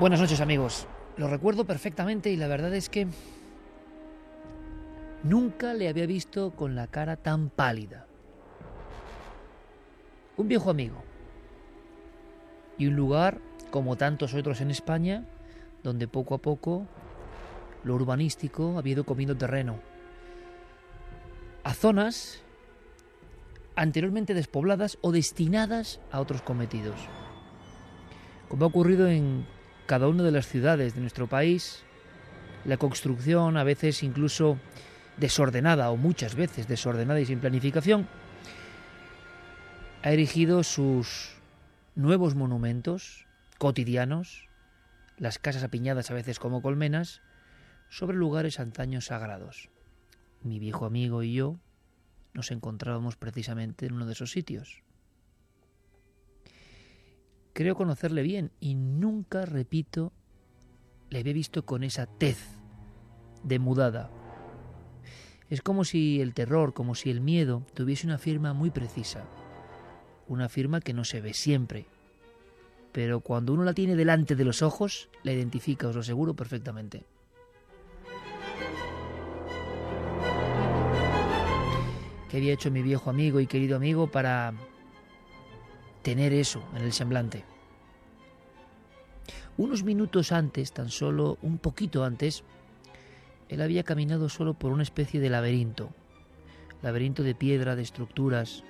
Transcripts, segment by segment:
Buenas noches amigos. Lo recuerdo perfectamente y la verdad es que nunca le había visto con la cara tan pálida. Un viejo amigo. Y un lugar, como tantos otros en España, donde poco a poco lo urbanístico había ido comiendo terreno. A zonas anteriormente despobladas o destinadas a otros cometidos. Como ha ocurrido en cada una de las ciudades de nuestro país, la construcción, a veces incluso desordenada o muchas veces desordenada y sin planificación, ha erigido sus nuevos monumentos cotidianos, las casas apiñadas a veces como colmenas, sobre lugares antaños sagrados. Mi viejo amigo y yo nos encontrábamos precisamente en uno de esos sitios. Creo conocerle bien y nunca, repito, le había visto con esa tez demudada. Es como si el terror, como si el miedo tuviese una firma muy precisa. Una firma que no se ve siempre. Pero cuando uno la tiene delante de los ojos, la identifica, os lo aseguro perfectamente. ¿Qué había hecho mi viejo amigo y querido amigo para tener eso en el semblante. Unos minutos antes, tan solo un poquito antes, él había caminado solo por una especie de laberinto, laberinto de piedra, de estructuras,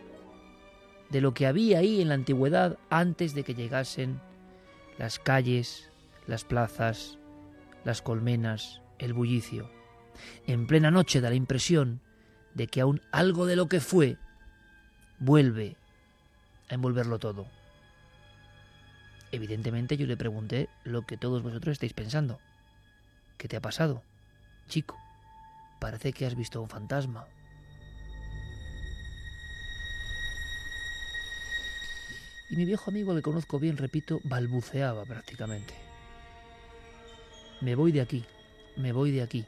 de lo que había ahí en la antigüedad antes de que llegasen las calles, las plazas, las colmenas, el bullicio. En plena noche da la impresión de que aún algo de lo que fue vuelve a envolverlo todo. Evidentemente yo le pregunté lo que todos vosotros estáis pensando. ¿Qué te ha pasado? Chico, parece que has visto un fantasma. Y mi viejo amigo, le conozco bien, repito, balbuceaba prácticamente. Me voy de aquí, me voy de aquí.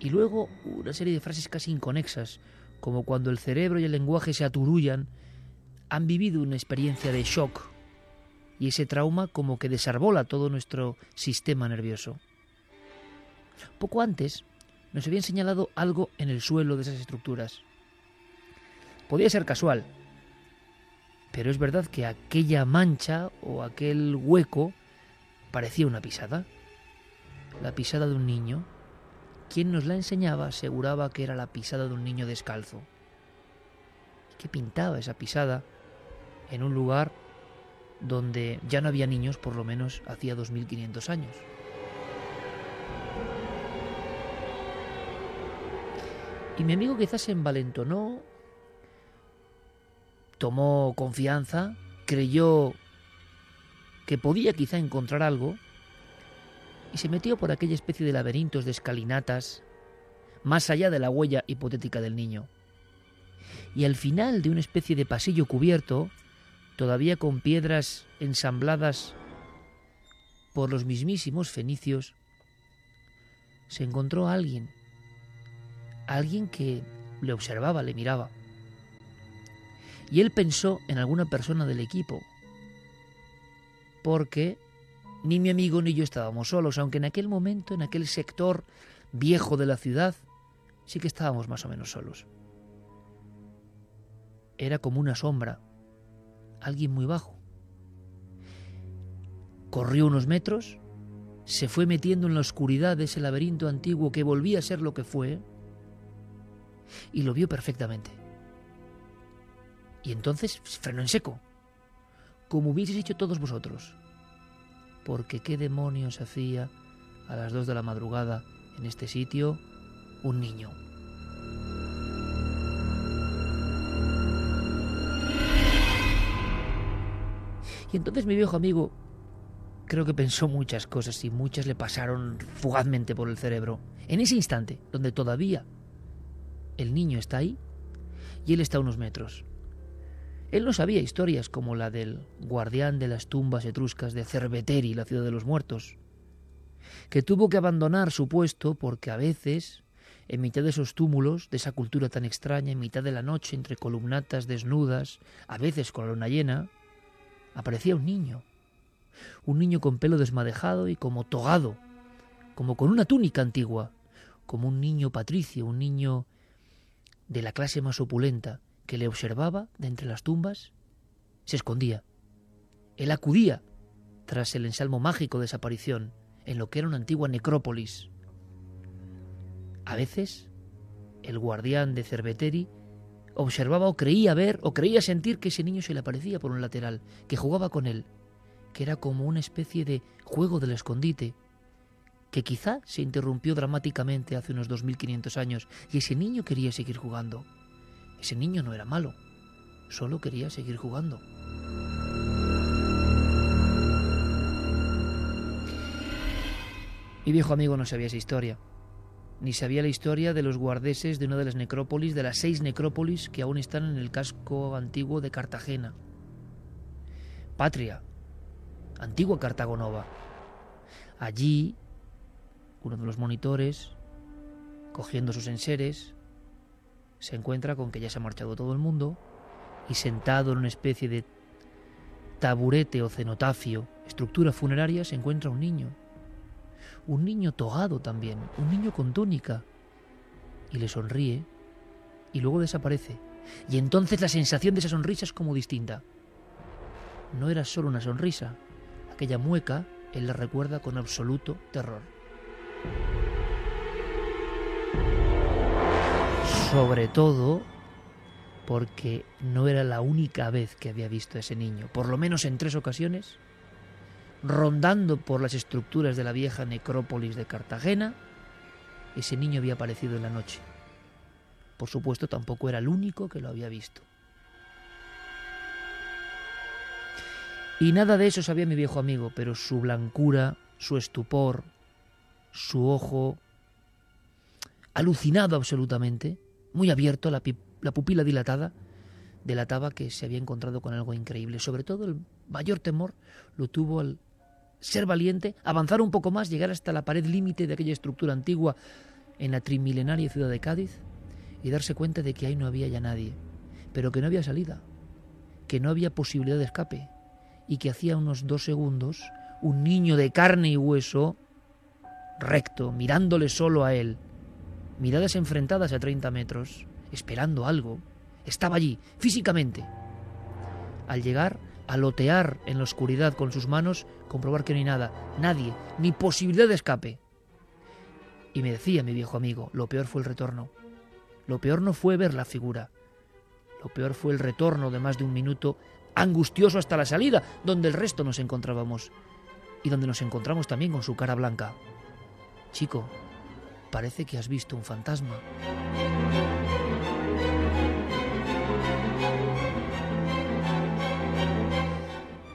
Y luego una serie de frases casi inconexas, como cuando el cerebro y el lenguaje se aturullan, han vivido una experiencia de shock y ese trauma como que desarbola todo nuestro sistema nervioso. Poco antes nos habían señalado algo en el suelo de esas estructuras. Podía ser casual, pero es verdad que aquella mancha o aquel hueco parecía una pisada. La pisada de un niño quien nos la enseñaba aseguraba que era la pisada de un niño descalzo. ¿Qué pintaba esa pisada en un lugar donde ya no había niños por lo menos hacía 2500 años? Y mi amigo quizás se envalentonó, tomó confianza, creyó que podía quizá encontrar algo y se metió por aquella especie de laberintos de escalinatas, más allá de la huella hipotética del niño. Y al final de una especie de pasillo cubierto, todavía con piedras ensambladas por los mismísimos fenicios, se encontró a alguien, alguien que le observaba, le miraba. Y él pensó en alguna persona del equipo, porque ni mi amigo ni yo estábamos solos, aunque en aquel momento, en aquel sector viejo de la ciudad, sí que estábamos más o menos solos. Era como una sombra, alguien muy bajo. Corrió unos metros, se fue metiendo en la oscuridad de ese laberinto antiguo que volvía a ser lo que fue, y lo vio perfectamente. Y entonces frenó en seco, como hubieseis hecho todos vosotros. Porque qué demonios hacía a las dos de la madrugada en este sitio un niño. Y entonces mi viejo amigo creo que pensó muchas cosas y muchas le pasaron fugazmente por el cerebro. En ese instante, donde todavía el niño está ahí y él está a unos metros. Él no sabía historias como la del guardián de las tumbas etruscas de Cerveteri, la ciudad de los muertos, que tuvo que abandonar su puesto porque a veces, en mitad de esos túmulos, de esa cultura tan extraña, en mitad de la noche, entre columnatas desnudas, a veces con la luna llena, aparecía un niño. Un niño con pelo desmadejado y como togado, como con una túnica antigua, como un niño patricio, un niño de la clase más opulenta, que le observaba de entre las tumbas, se escondía. Él acudía tras el ensalmo mágico de esa aparición en lo que era una antigua necrópolis. A veces, el guardián de Cerveteri observaba o creía ver o creía sentir que ese niño se le aparecía por un lateral, que jugaba con él, que era como una especie de juego del escondite, que quizá se interrumpió dramáticamente hace unos 2500 años y ese niño quería seguir jugando. Ese niño no era malo, solo quería seguir jugando. Mi viejo amigo no sabía esa historia, ni sabía la historia de los guardeses de una de las necrópolis, de las seis necrópolis que aún están en el casco antiguo de Cartagena. Patria, antigua Cartagonova. Allí, uno de los monitores, cogiendo sus enseres, se encuentra con que ya se ha marchado todo el mundo y sentado en una especie de taburete o cenotafio, estructura funeraria, se encuentra un niño. Un niño togado también, un niño con túnica. Y le sonríe y luego desaparece. Y entonces la sensación de esa sonrisa es como distinta. No era solo una sonrisa. Aquella mueca él la recuerda con absoluto terror. Sobre todo porque no era la única vez que había visto a ese niño, por lo menos en tres ocasiones, rondando por las estructuras de la vieja necrópolis de Cartagena, ese niño había aparecido en la noche. Por supuesto, tampoco era el único que lo había visto. Y nada de eso sabía mi viejo amigo, pero su blancura, su estupor, su ojo, alucinado absolutamente, muy abierto, la, pupila dilatada, delataba que se había encontrado con algo increíble. Sobre todo el mayor temor lo tuvo al ser valiente, avanzar un poco más, llegar hasta la pared límite de aquella estructura antigua en la trimilenaria ciudad de Cádiz y darse cuenta de que ahí no había ya nadie, pero que no había salida, que no había posibilidad de escape y que hacía unos dos segundos un niño de carne y hueso, recto, mirándole solo a él, miradas enfrentadas a 30 metros, esperando algo, estaba allí, físicamente. Al llegar, a lotear en la oscuridad con sus manos, comprobar que no hay nada, nadie, ni posibilidad de escape. Y me decía mi viejo amigo, lo peor fue el retorno. Lo peor no fue ver la figura. Lo peor fue el retorno de más de un minuto, angustioso hasta la salida, donde el resto nos encontrábamos. Y donde nos encontramos también con su cara blanca. Chico, parece que has visto un fantasma.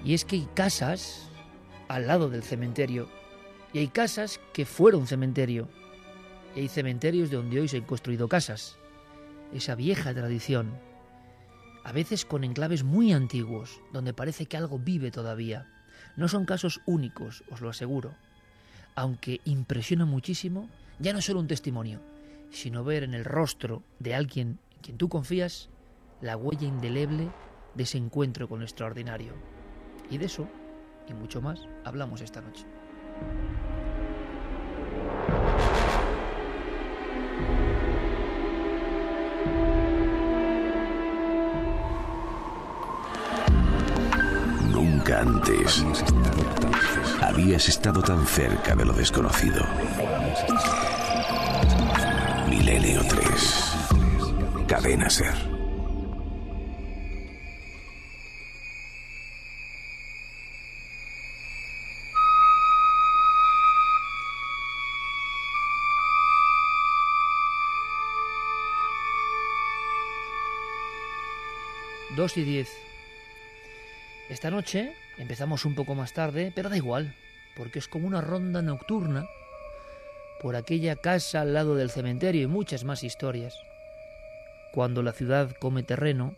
Y es que hay casas al lado del cementerio. Y hay casas que fueron cementerio. Y hay cementerios de donde hoy se han construido casas. Esa vieja tradición. A veces con enclaves muy antiguos, donde parece que algo vive todavía. No son casos únicos, os lo aseguro. Aunque impresiona muchísimo ya no solo un testimonio, sino ver en el rostro de alguien en quien tú confías la huella indeleble de ese encuentro con lo extraordinario. Y de eso, y mucho más, hablamos esta noche. Habías estado tan cerca de lo desconocido. Milenio 3. Cadena Ser. Dos y diez. Esta noche empezamos un poco más tarde, pero da igual, porque es como una ronda nocturna por aquella casa al lado del cementerio y muchas más historias. Cuando la ciudad come terreno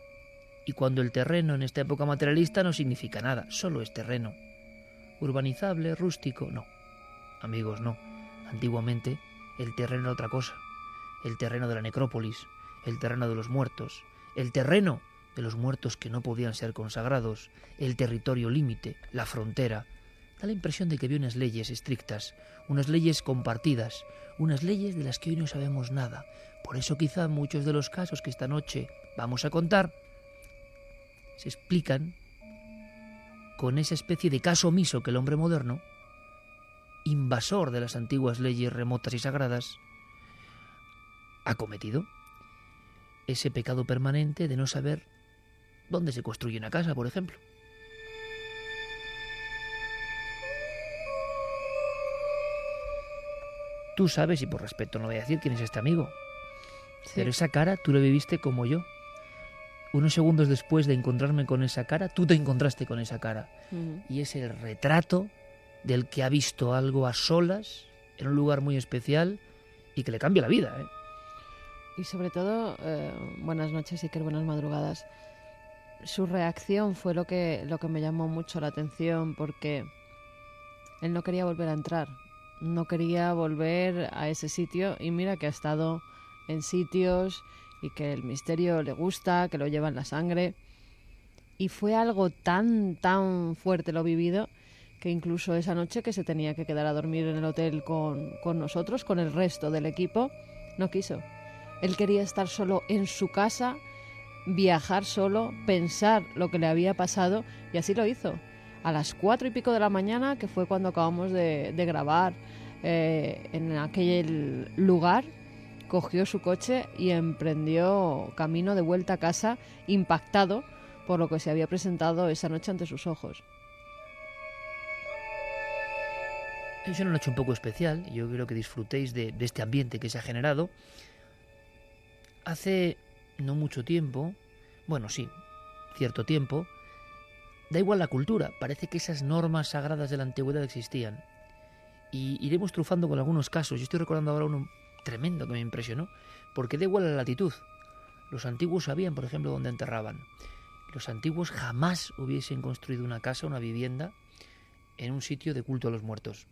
y cuando el terreno en esta época materialista no significa nada, solo es terreno. Urbanizable, rústico, no. Amigos, no. Antiguamente el terreno era otra cosa. El terreno de la necrópolis, el terreno de los muertos, el terreno de los muertos que no podían ser consagrados, el territorio límite, la frontera. Da la impresión de que había unas leyes estrictas, unas leyes compartidas, unas leyes de las que hoy no sabemos nada. Por eso quizá muchos de los casos que esta noche vamos a contar se explican con esa especie de caso omiso que el hombre moderno, invasor de las antiguas leyes remotas y sagradas, ha cometido. Ese pecado permanente de no saber dónde se construye una casa, por ejemplo. Tú sabes, y por respeto no voy a decir quién es este amigo, pero esa cara tú la viviste como yo. Unos segundos después de encontrarme con esa cara, tú te encontraste con esa cara. Y es el retrato del que ha visto algo a solas, en un lugar muy especial, y que le cambia la vida. ¿eh? Y sobre todo, eh, buenas noches y que buenas madrugadas su reacción fue lo que, lo que me llamó mucho la atención porque él no quería volver a entrar, no quería volver a ese sitio y mira que ha estado en sitios y que el misterio le gusta, que lo lleva en la sangre. Y fue algo tan, tan fuerte lo vivido que incluso esa noche que se tenía que quedar a dormir en el hotel con, con nosotros, con el resto del equipo, no quiso. Él quería estar solo en su casa viajar solo, pensar lo que le había pasado y así lo hizo. A las cuatro y pico de la mañana, que fue cuando acabamos de, grabar eh, en aquel lugar, cogió su coche y emprendió camino de vuelta a casa, impactado por lo que se había presentado esa noche ante sus ojos. Es una noche un poco especial, yo quiero que disfrutéis de este ambiente que se ha generado. Hace no mucho tiempo, bueno, sí, cierto tiempo, da igual la cultura, parece que esas normas sagradas de la antigüedad existían. Y iremos trufando con algunos casos. Yo estoy recordando ahora uno tremendo que me impresionó, porque da igual la latitud. Los antiguos sabían, por ejemplo, dónde enterraban. Los antiguos jamás hubiesen construido una casa, una vivienda, en un sitio de culto a los muertos.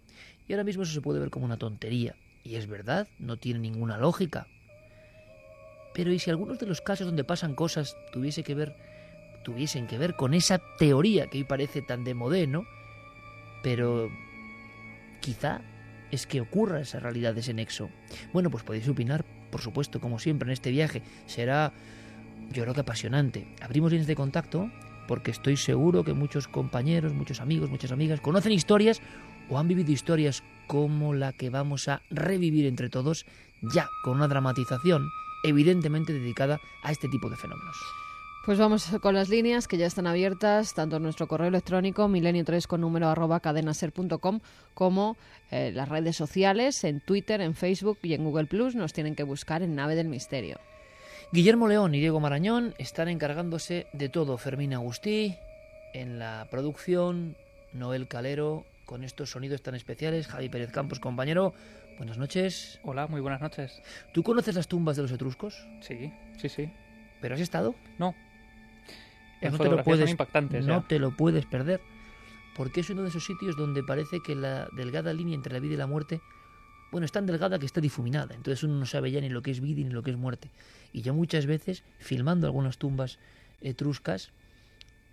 Y ahora mismo eso se puede ver como una tontería. Y es verdad, no tiene ninguna lógica. Pero ¿y si algunos de los casos donde pasan cosas tuviese que ver, tuviesen que ver con esa teoría que hoy parece tan de modé, ¿no? Pero quizá es que ocurra esa realidad, ese nexo. Bueno, pues podéis opinar, por supuesto, como siempre en este viaje. Será, yo creo que apasionante. Abrimos líneas de contacto porque estoy seguro que muchos compañeros, muchos amigos, muchas amigas conocen historias o han vivido historias como la que vamos a revivir entre todos, ya con una dramatización evidentemente dedicada a este tipo de fenómenos. Pues vamos con las líneas que ya están abiertas, tanto en nuestro correo electrónico milenio3 con número arroba cadenaser.com como eh, las redes sociales, en Twitter, en Facebook y en Google Plus. Nos tienen que buscar en Nave del Misterio. Guillermo León y Diego Marañón están encargándose de todo. Fermín Agustí en la producción, Noel Calero con estos sonidos tan especiales, Javi Pérez Campos, compañero. Buenas noches. Hola, muy buenas noches. ¿Tú conoces las tumbas de los etruscos? Sí, sí, sí. ¿Pero has estado? No. Pues no te lo puedes, No te lo puedes perder. Porque es uno de esos sitios donde parece que la delgada línea entre la vida y la muerte, bueno, es tan delgada que está difuminada. Entonces uno no sabe ya ni lo que es vida ni lo que es muerte. Y yo muchas veces, filmando algunas tumbas etruscas,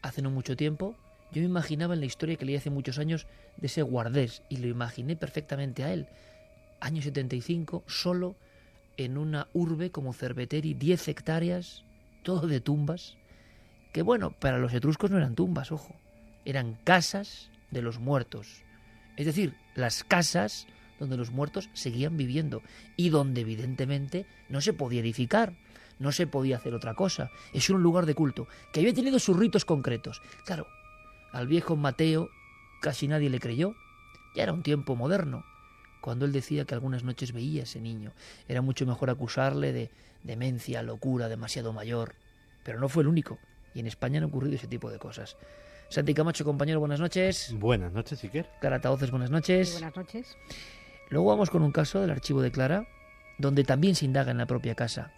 hace no mucho tiempo, yo me imaginaba en la historia que leí hace muchos años de ese guardés y lo imaginé perfectamente a él año 75, solo en una urbe como Cerveteri, 10 hectáreas, todo de tumbas, que bueno, para los etruscos no eran tumbas, ojo, eran casas de los muertos, Es decir, las casas donde los muertos seguían viviendo y donde evidentemente no se podía edificar, no se podía hacer otra cosa. Es un lugar de culto que había tenido sus ritos concretos. Claro, al viejo Mateo casi nadie le creyó. Ya era un tiempo moderno. Cuando él decía que algunas noches veía a ese niño, era mucho mejor acusarle de demencia, locura, demasiado mayor. Pero no fue el único. Y en España han ocurrido ese tipo de cosas. Santi Camacho, compañero, buenas noches. Buenas noches, Iker. Clara Taoces, buenas noches. Buenas noches. Luego vamos con un caso del archivo de Clara, donde también se indaga en la propia casa.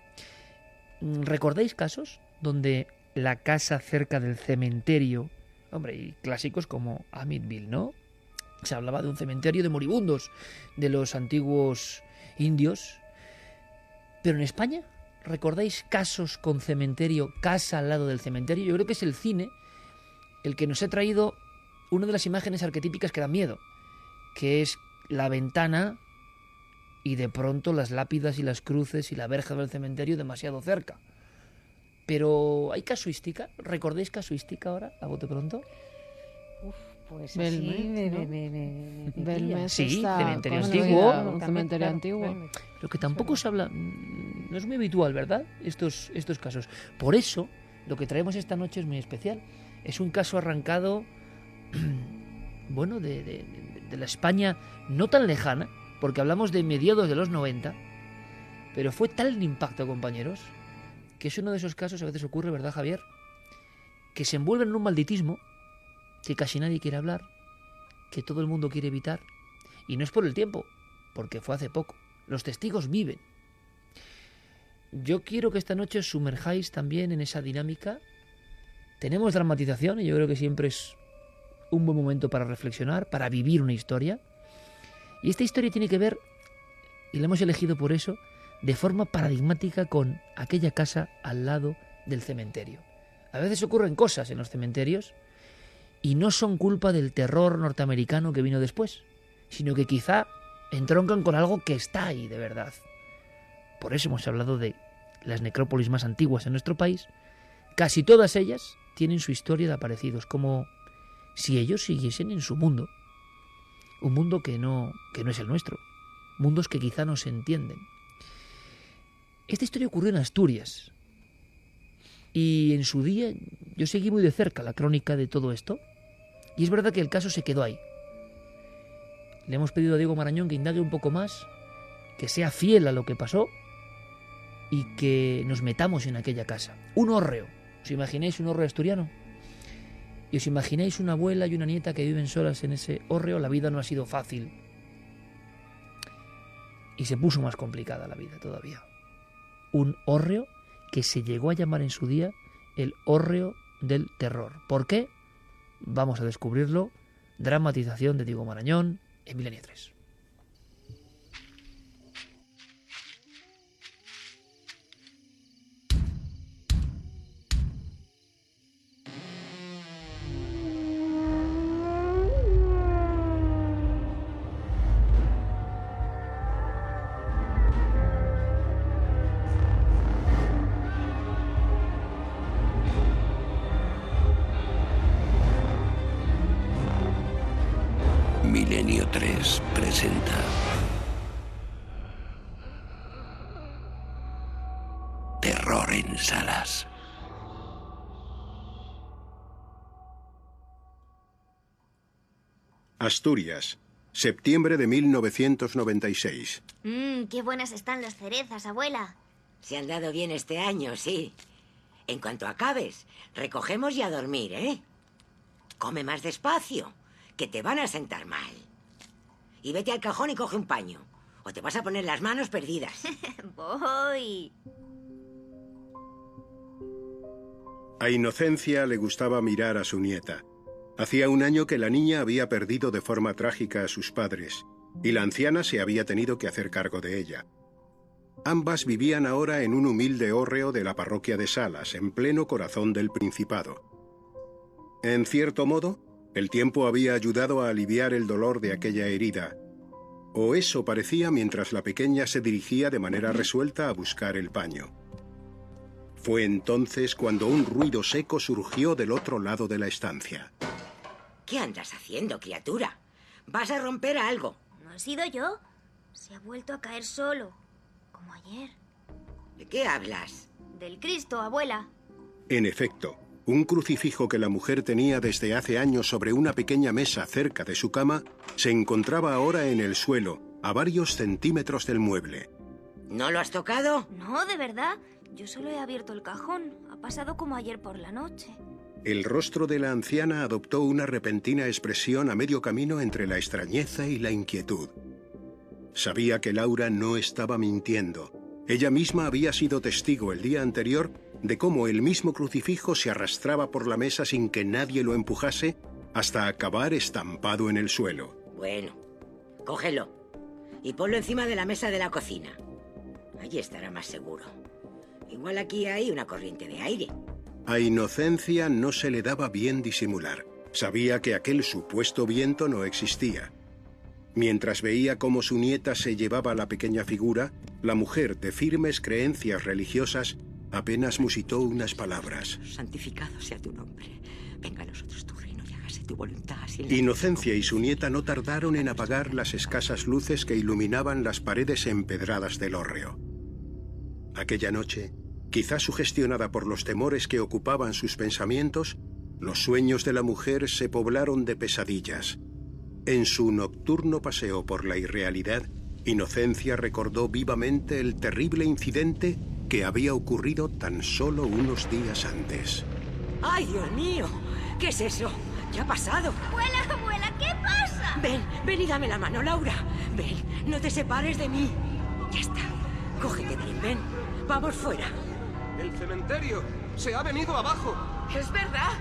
Mm, ¿Recordáis casos donde la casa cerca del cementerio, hombre, y clásicos como Amityville, ¿no? Se hablaba de un cementerio de moribundos, de los antiguos indios. Pero en España, ¿recordáis casos con cementerio, casa al lado del cementerio? Yo creo que es el cine el que nos ha traído una de las imágenes arquetípicas que dan miedo, que es la ventana y de pronto las lápidas y las cruces y la verja del cementerio demasiado cerca. Pero ¿hay casuística? ¿Recordáis casuística ahora, a bote pronto? Pues Belmez, así me, ¿no? me, me, me, me Belmez Sí, está cementerio antiguo. Un cementerio Claro, antiguo. Lo que tampoco se habla, no es muy habitual, ¿verdad? Estos, estos casos. Por eso, lo que traemos esta noche es muy especial. Es un caso arrancado, bueno, de, de- de la España no tan lejana, porque hablamos de mediados de los 90, pero fue tal el impacto, compañeros, que es uno de esos casos, a veces ocurre, ¿verdad, Javier? Que se envuelven en un malditismo que casi nadie quiere hablar, que todo el mundo quiere evitar, y no es por el tiempo, porque fue hace poco. Los testigos viven. Yo quiero que esta noche os sumerjáis también en esa dinámica. Tenemos dramatización y yo creo que siempre es un buen momento para reflexionar, para vivir una historia. Y esta historia tiene que ver, y la hemos elegido por eso, de forma paradigmática con aquella casa al lado del cementerio. A veces ocurren cosas en los cementerios y no son culpa del terror norteamericano que vino después, sino que quizá entroncan con algo que está ahí de verdad. Por eso hemos hablado de las necrópolis más antiguas en nuestro país. Casi todas ellas tienen su historia de aparecidos, como si ellos siguiesen en su mundo. Un mundo que no, que no es el nuestro. Mundos que quizá no se entienden. Esta historia ocurrió en Asturias. Y en su día yo seguí muy de cerca la crónica de todo esto. Y es verdad que el caso se quedó ahí. Le hemos pedido a Diego Marañón que indague un poco más, que sea fiel a lo que pasó y que nos metamos en aquella casa. Un hórreo. ¿Os imagináis un hórreo asturiano? ¿Y os imagináis una abuela y una nieta que viven solas en ese hórreo? La vida no ha sido fácil. Y se puso más complicada la vida todavía. Un hórreo que se llegó a llamar en su día el hórreo del terror. ¿Por qué? Vamos a descubrirlo. Dramatización de Diego Marañón en Milenio Asturias, septiembre de 1996. Mmm, qué buenas están las cerezas, abuela. Se han dado bien este año, sí. En cuanto acabes, recogemos y a dormir, ¿eh? Come más despacio, que te van a sentar mal. Y vete al cajón y coge un paño, o te vas a poner las manos perdidas. Voy. A Inocencia le gustaba mirar a su nieta. Hacía un año que la niña había perdido de forma trágica a sus padres, y la anciana se había tenido que hacer cargo de ella. Ambas vivían ahora en un humilde hórreo de la parroquia de Salas, en pleno corazón del Principado. En cierto modo, el tiempo había ayudado a aliviar el dolor de aquella herida, o eso parecía mientras la pequeña se dirigía de manera resuelta a buscar el paño. Fue entonces cuando un ruido seco surgió del otro lado de la estancia. ¿Qué andas haciendo, criatura? Vas a romper algo. ¿No he sido yo? Se ha vuelto a caer solo, como ayer. ¿De qué hablas? Del Cristo, abuela. En efecto, un crucifijo que la mujer tenía desde hace años sobre una pequeña mesa cerca de su cama se encontraba ahora en el suelo, a varios centímetros del mueble. ¿No lo has tocado? No, de verdad. Yo solo he abierto el cajón. Ha pasado como ayer por la noche. El rostro de la anciana adoptó una repentina expresión a medio camino entre la extrañeza y la inquietud. Sabía que Laura no estaba mintiendo. Ella misma había sido testigo el día anterior de cómo el mismo crucifijo se arrastraba por la mesa sin que nadie lo empujase hasta acabar estampado en el suelo. Bueno, cógelo y ponlo encima de la mesa de la cocina. Allí estará más seguro. Igual aquí hay una corriente de aire. A Inocencia no se le daba bien disimular. Sabía que aquel supuesto viento no existía. Mientras veía cómo su nieta se llevaba la pequeña figura, la mujer de firmes creencias religiosas apenas musitó unas palabras. Santificado sea tu nombre. Venga a nosotros tu reino y hágase tu voluntad. Inocencia y su nieta no tardaron en apagar las escasas luces que iluminaban las paredes empedradas del hórreo. Aquella noche, quizás sugestionada por los temores que ocupaban sus pensamientos, los sueños de la mujer se poblaron de pesadillas. En su nocturno paseo por la irrealidad, Inocencia recordó vivamente el terrible incidente que había ocurrido tan solo unos días antes. ¡Ay, Dios mío! ¿Qué es eso? ¿Qué ha pasado? Abuela, abuela, ¿qué pasa? Ven, ven y dame la mano, Laura. Ven, no te separes de mí. Ya está. Cógete bien, ven. Vamos fuera. El cementerio se ha venido abajo. Es verdad.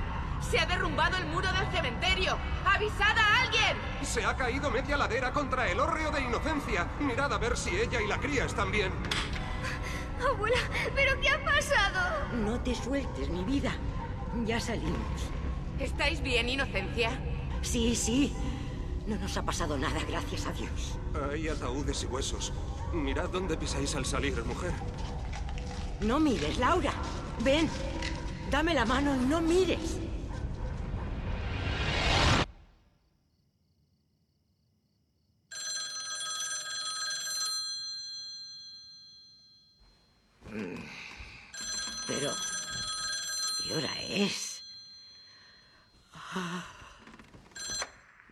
Se ha derrumbado el muro del cementerio. ¡Avisad a alguien! Se ha caído media ladera contra el hórreo de Inocencia. Mirad a ver si ella y la cría están bien. Abuela, ¿pero qué ha pasado? No te sueltes, mi vida. Ya salimos. ¿Estáis bien, Inocencia? Sí, sí. No nos ha pasado nada, gracias a Dios. Hay ataúdes y huesos. Mirad dónde pisáis al salir, mujer. No mires, Laura. Ven. Dame la mano no mires. Mm. Pero... ¿Qué hora es? Ah.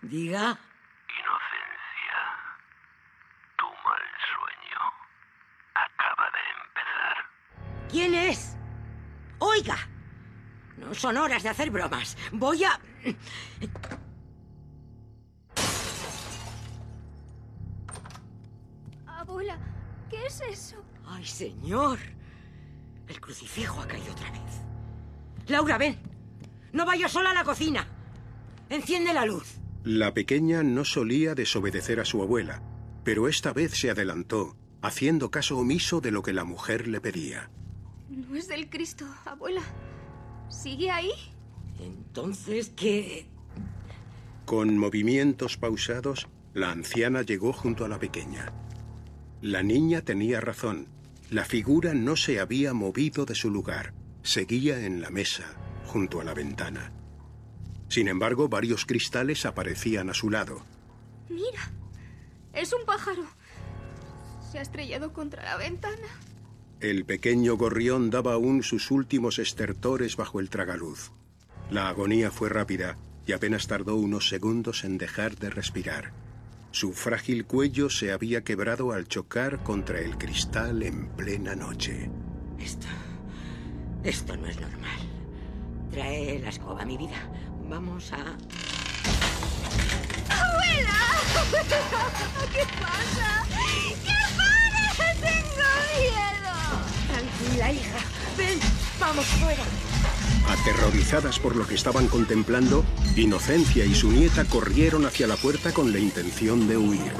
Diga. Son horas de hacer bromas. Voy a... Abuela, ¿qué es eso? ¡Ay, señor! El crucifijo ha caído otra vez. Laura, ven. No vayas sola a la cocina. Enciende la luz. La pequeña no solía desobedecer a su abuela, pero esta vez se adelantó, haciendo caso omiso de lo que la mujer le pedía. No es del Cristo, abuela. ¿Sigue ahí? Entonces, ¿qué...? Con movimientos pausados, la anciana llegó junto a la pequeña. La niña tenía razón. La figura no se había movido de su lugar. Seguía en la mesa, junto a la ventana. Sin embargo, varios cristales aparecían a su lado. Mira, es un pájaro. Se ha estrellado contra la ventana. El pequeño gorrión daba aún sus últimos estertores bajo el tragaluz. La agonía fue rápida y apenas tardó unos segundos en dejar de respirar. Su frágil cuello se había quebrado al chocar contra el cristal en plena noche. Esto... Esto no es normal. Trae la escoba, mi vida. Vamos a... ¡Abuela! ¿Qué pasa? ¡Que pare! ¡Tengo miedo! Tranquila, hija. Ven, vamos fuera. Aterrorizadas por lo que estaban contemplando, Inocencia y su nieta corrieron hacia la puerta con la intención de huir.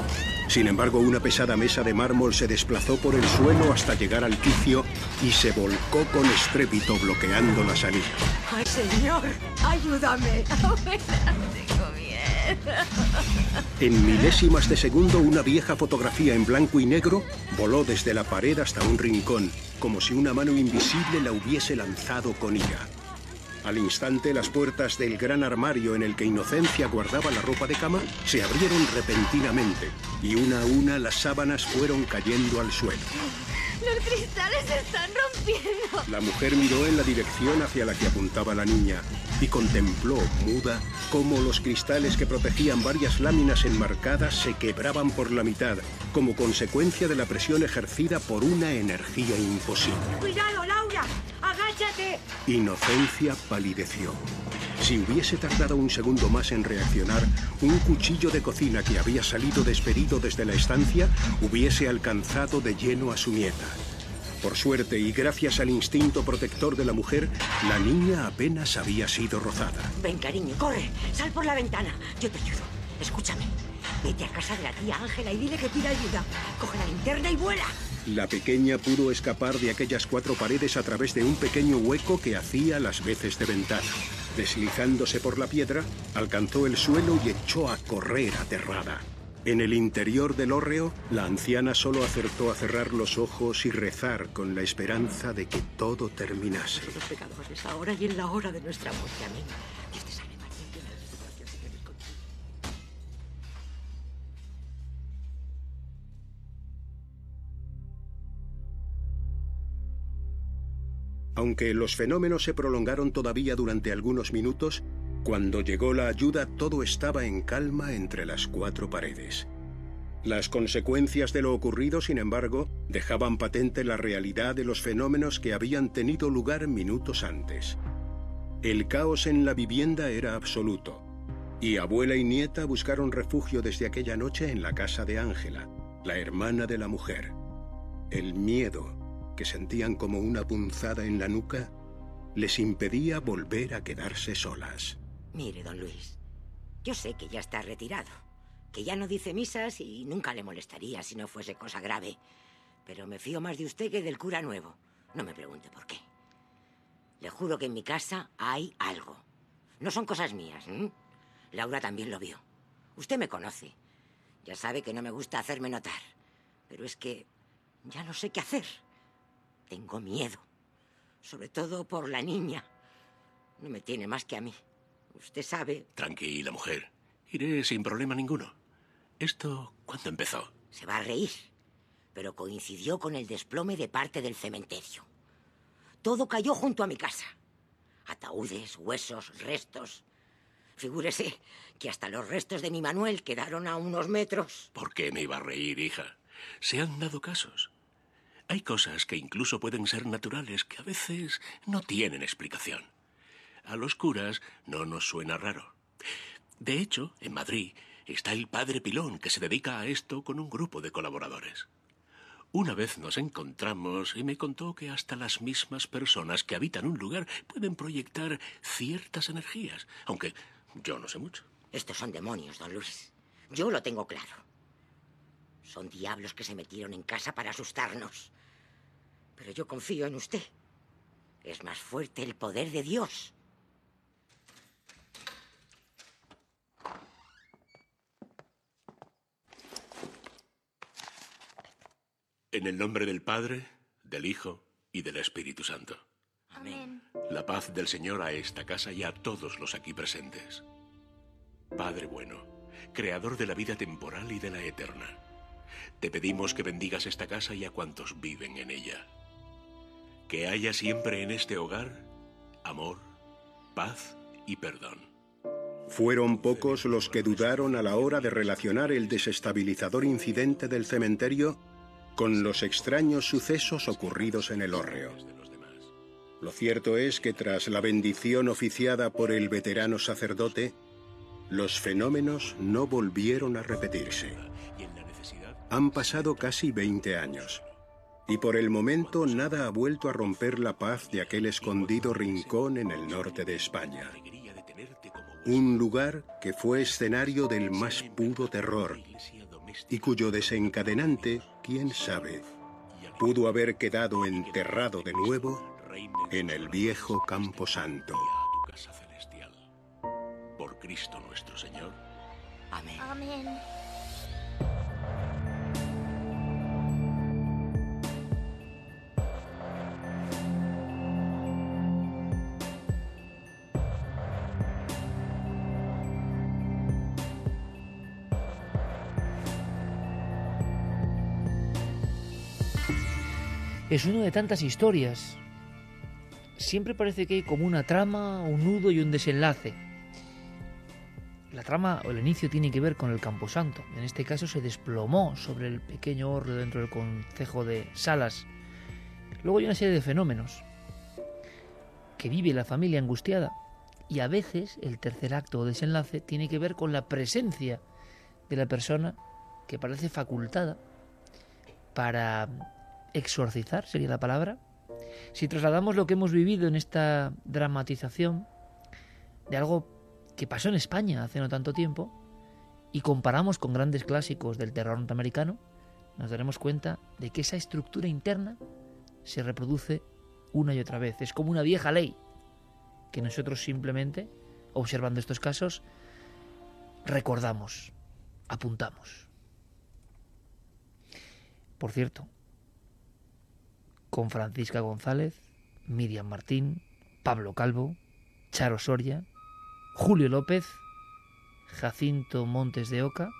Sin embargo, una pesada mesa de mármol se desplazó por el suelo hasta llegar al quicio y se volcó con estrépito bloqueando la salida. ¡Ay, señor! ¡Ayúdame! En milésimas de segundo, una vieja fotografía en blanco y negro voló desde la pared hasta un rincón, como si una mano invisible la hubiese lanzado con ira. Al instante, las puertas del gran armario en el que Inocencia guardaba la ropa de cama se abrieron repentinamente y una a una las sábanas fueron cayendo al suelo. Los cristales se están rompiendo. La mujer miró en la dirección hacia la que apuntaba la niña y contempló, muda, cómo los cristales que protegían varias láminas enmarcadas se quebraban por la mitad, como consecuencia de la presión ejercida por una energía imposible. ¡Cuidado, Laura! ¡Agáchate! Inocencia palideció. Si hubiese tardado un segundo más en reaccionar, un cuchillo de cocina que había salido despedido desde la estancia hubiese alcanzado de lleno a su nieta. Por suerte y gracias al instinto protector de la mujer, la niña apenas había sido rozada. Ven, cariño, corre. Sal por la ventana. Yo te ayudo. Escúchame. Vete a casa de la tía Ángela y dile que pida ayuda. Coge la linterna y vuela. La pequeña pudo escapar de aquellas cuatro paredes a través de un pequeño hueco que hacía las veces de ventana. Deslizándose por la piedra, alcanzó el suelo y echó a correr aterrada. En el interior del hórreo, la anciana solo acertó a cerrar los ojos y rezar con la esperanza de que todo terminase. Los pecadores, ahora y en la hora de nuestra muerte. Amén. Aunque los fenómenos se prolongaron todavía durante algunos minutos, cuando llegó la ayuda todo estaba en calma entre las cuatro paredes. Las consecuencias de lo ocurrido, sin embargo, dejaban patente la realidad de los fenómenos que habían tenido lugar minutos antes. El caos en la vivienda era absoluto, y abuela y nieta buscaron refugio desde aquella noche en la casa de Ángela, la hermana de la mujer. El miedo, que sentían como una punzada en la nuca, les impedía volver a quedarse solas. Mire, don Luis, yo sé que ya está retirado, que ya no dice misas y nunca le molestaría si no fuese cosa grave. Pero me fío más de usted que del cura nuevo. No me pregunte por qué. Le juro que en mi casa hay algo. No son cosas mías. ¿m? Laura también lo vio. Usted me conoce. Ya sabe que no me gusta hacerme notar. Pero es que ya no sé qué hacer. Tengo miedo. Sobre todo por la niña. No me tiene más que a mí. Usted sabe. Tranquila, mujer. Iré sin problema ninguno. ¿Esto cuándo empezó? Se va a reír. Pero coincidió con el desplome de parte del cementerio. Todo cayó junto a mi casa. Ataúdes, huesos, restos. Figúrese que hasta los restos de mi Manuel quedaron a unos metros. ¿Por qué me iba a reír, hija? Se han dado casos. Hay cosas que incluso pueden ser naturales que a veces no tienen explicación. A los curas no nos suena raro. De hecho, en Madrid está el padre Pilón que se dedica a esto con un grupo de colaboradores. Una vez nos encontramos y me contó que hasta las mismas personas que habitan un lugar pueden proyectar ciertas energías, aunque yo no sé mucho. Estos son demonios, don Luis. Yo lo tengo claro. Son diablos que se metieron en casa para asustarnos. Pero yo confío en usted. Es más fuerte el poder de Dios. En el nombre del Padre, del Hijo y del Espíritu Santo. Amén. La paz del Señor a esta casa y a todos los aquí presentes. Padre bueno, Creador de la vida temporal y de la eterna, te pedimos que bendigas esta casa y a cuantos viven en ella. Que haya siempre en este hogar amor, paz y perdón. Fueron pocos los que dudaron a la hora de relacionar el desestabilizador incidente del cementerio con los extraños sucesos ocurridos en el hórreo. Lo cierto es que tras la bendición oficiada por el veterano sacerdote, los fenómenos no volvieron a repetirse. Han pasado casi 20 años. Y por el momento nada ha vuelto a romper la paz de aquel escondido rincón en el norte de España. Un lugar que fue escenario del más puro terror y cuyo desencadenante, quién sabe, pudo haber quedado enterrado de nuevo en el viejo Camposanto. Por Cristo nuestro Señor. Amén. Amén. Es uno de tantas historias. Siempre parece que hay como una trama, un nudo y un desenlace. La trama o el inicio tiene que ver con el Camposanto. En este caso se desplomó sobre el pequeño horno dentro del concejo de Salas. Luego hay una serie de fenómenos que vive la familia angustiada. Y a veces el tercer acto o desenlace tiene que ver con la presencia de la persona que parece facultada para exorcizar, sería la palabra. Si trasladamos lo que hemos vivido en esta dramatización de algo que pasó en España hace no tanto tiempo y comparamos con grandes clásicos del terror norteamericano, nos daremos cuenta de que esa estructura interna se reproduce una y otra vez. Es como una vieja ley que nosotros simplemente, observando estos casos, recordamos, apuntamos. Por cierto, con Francisca González, Miriam Martín, Pablo Calvo, Charo Soria, Julio López, Jacinto Montes de Oca,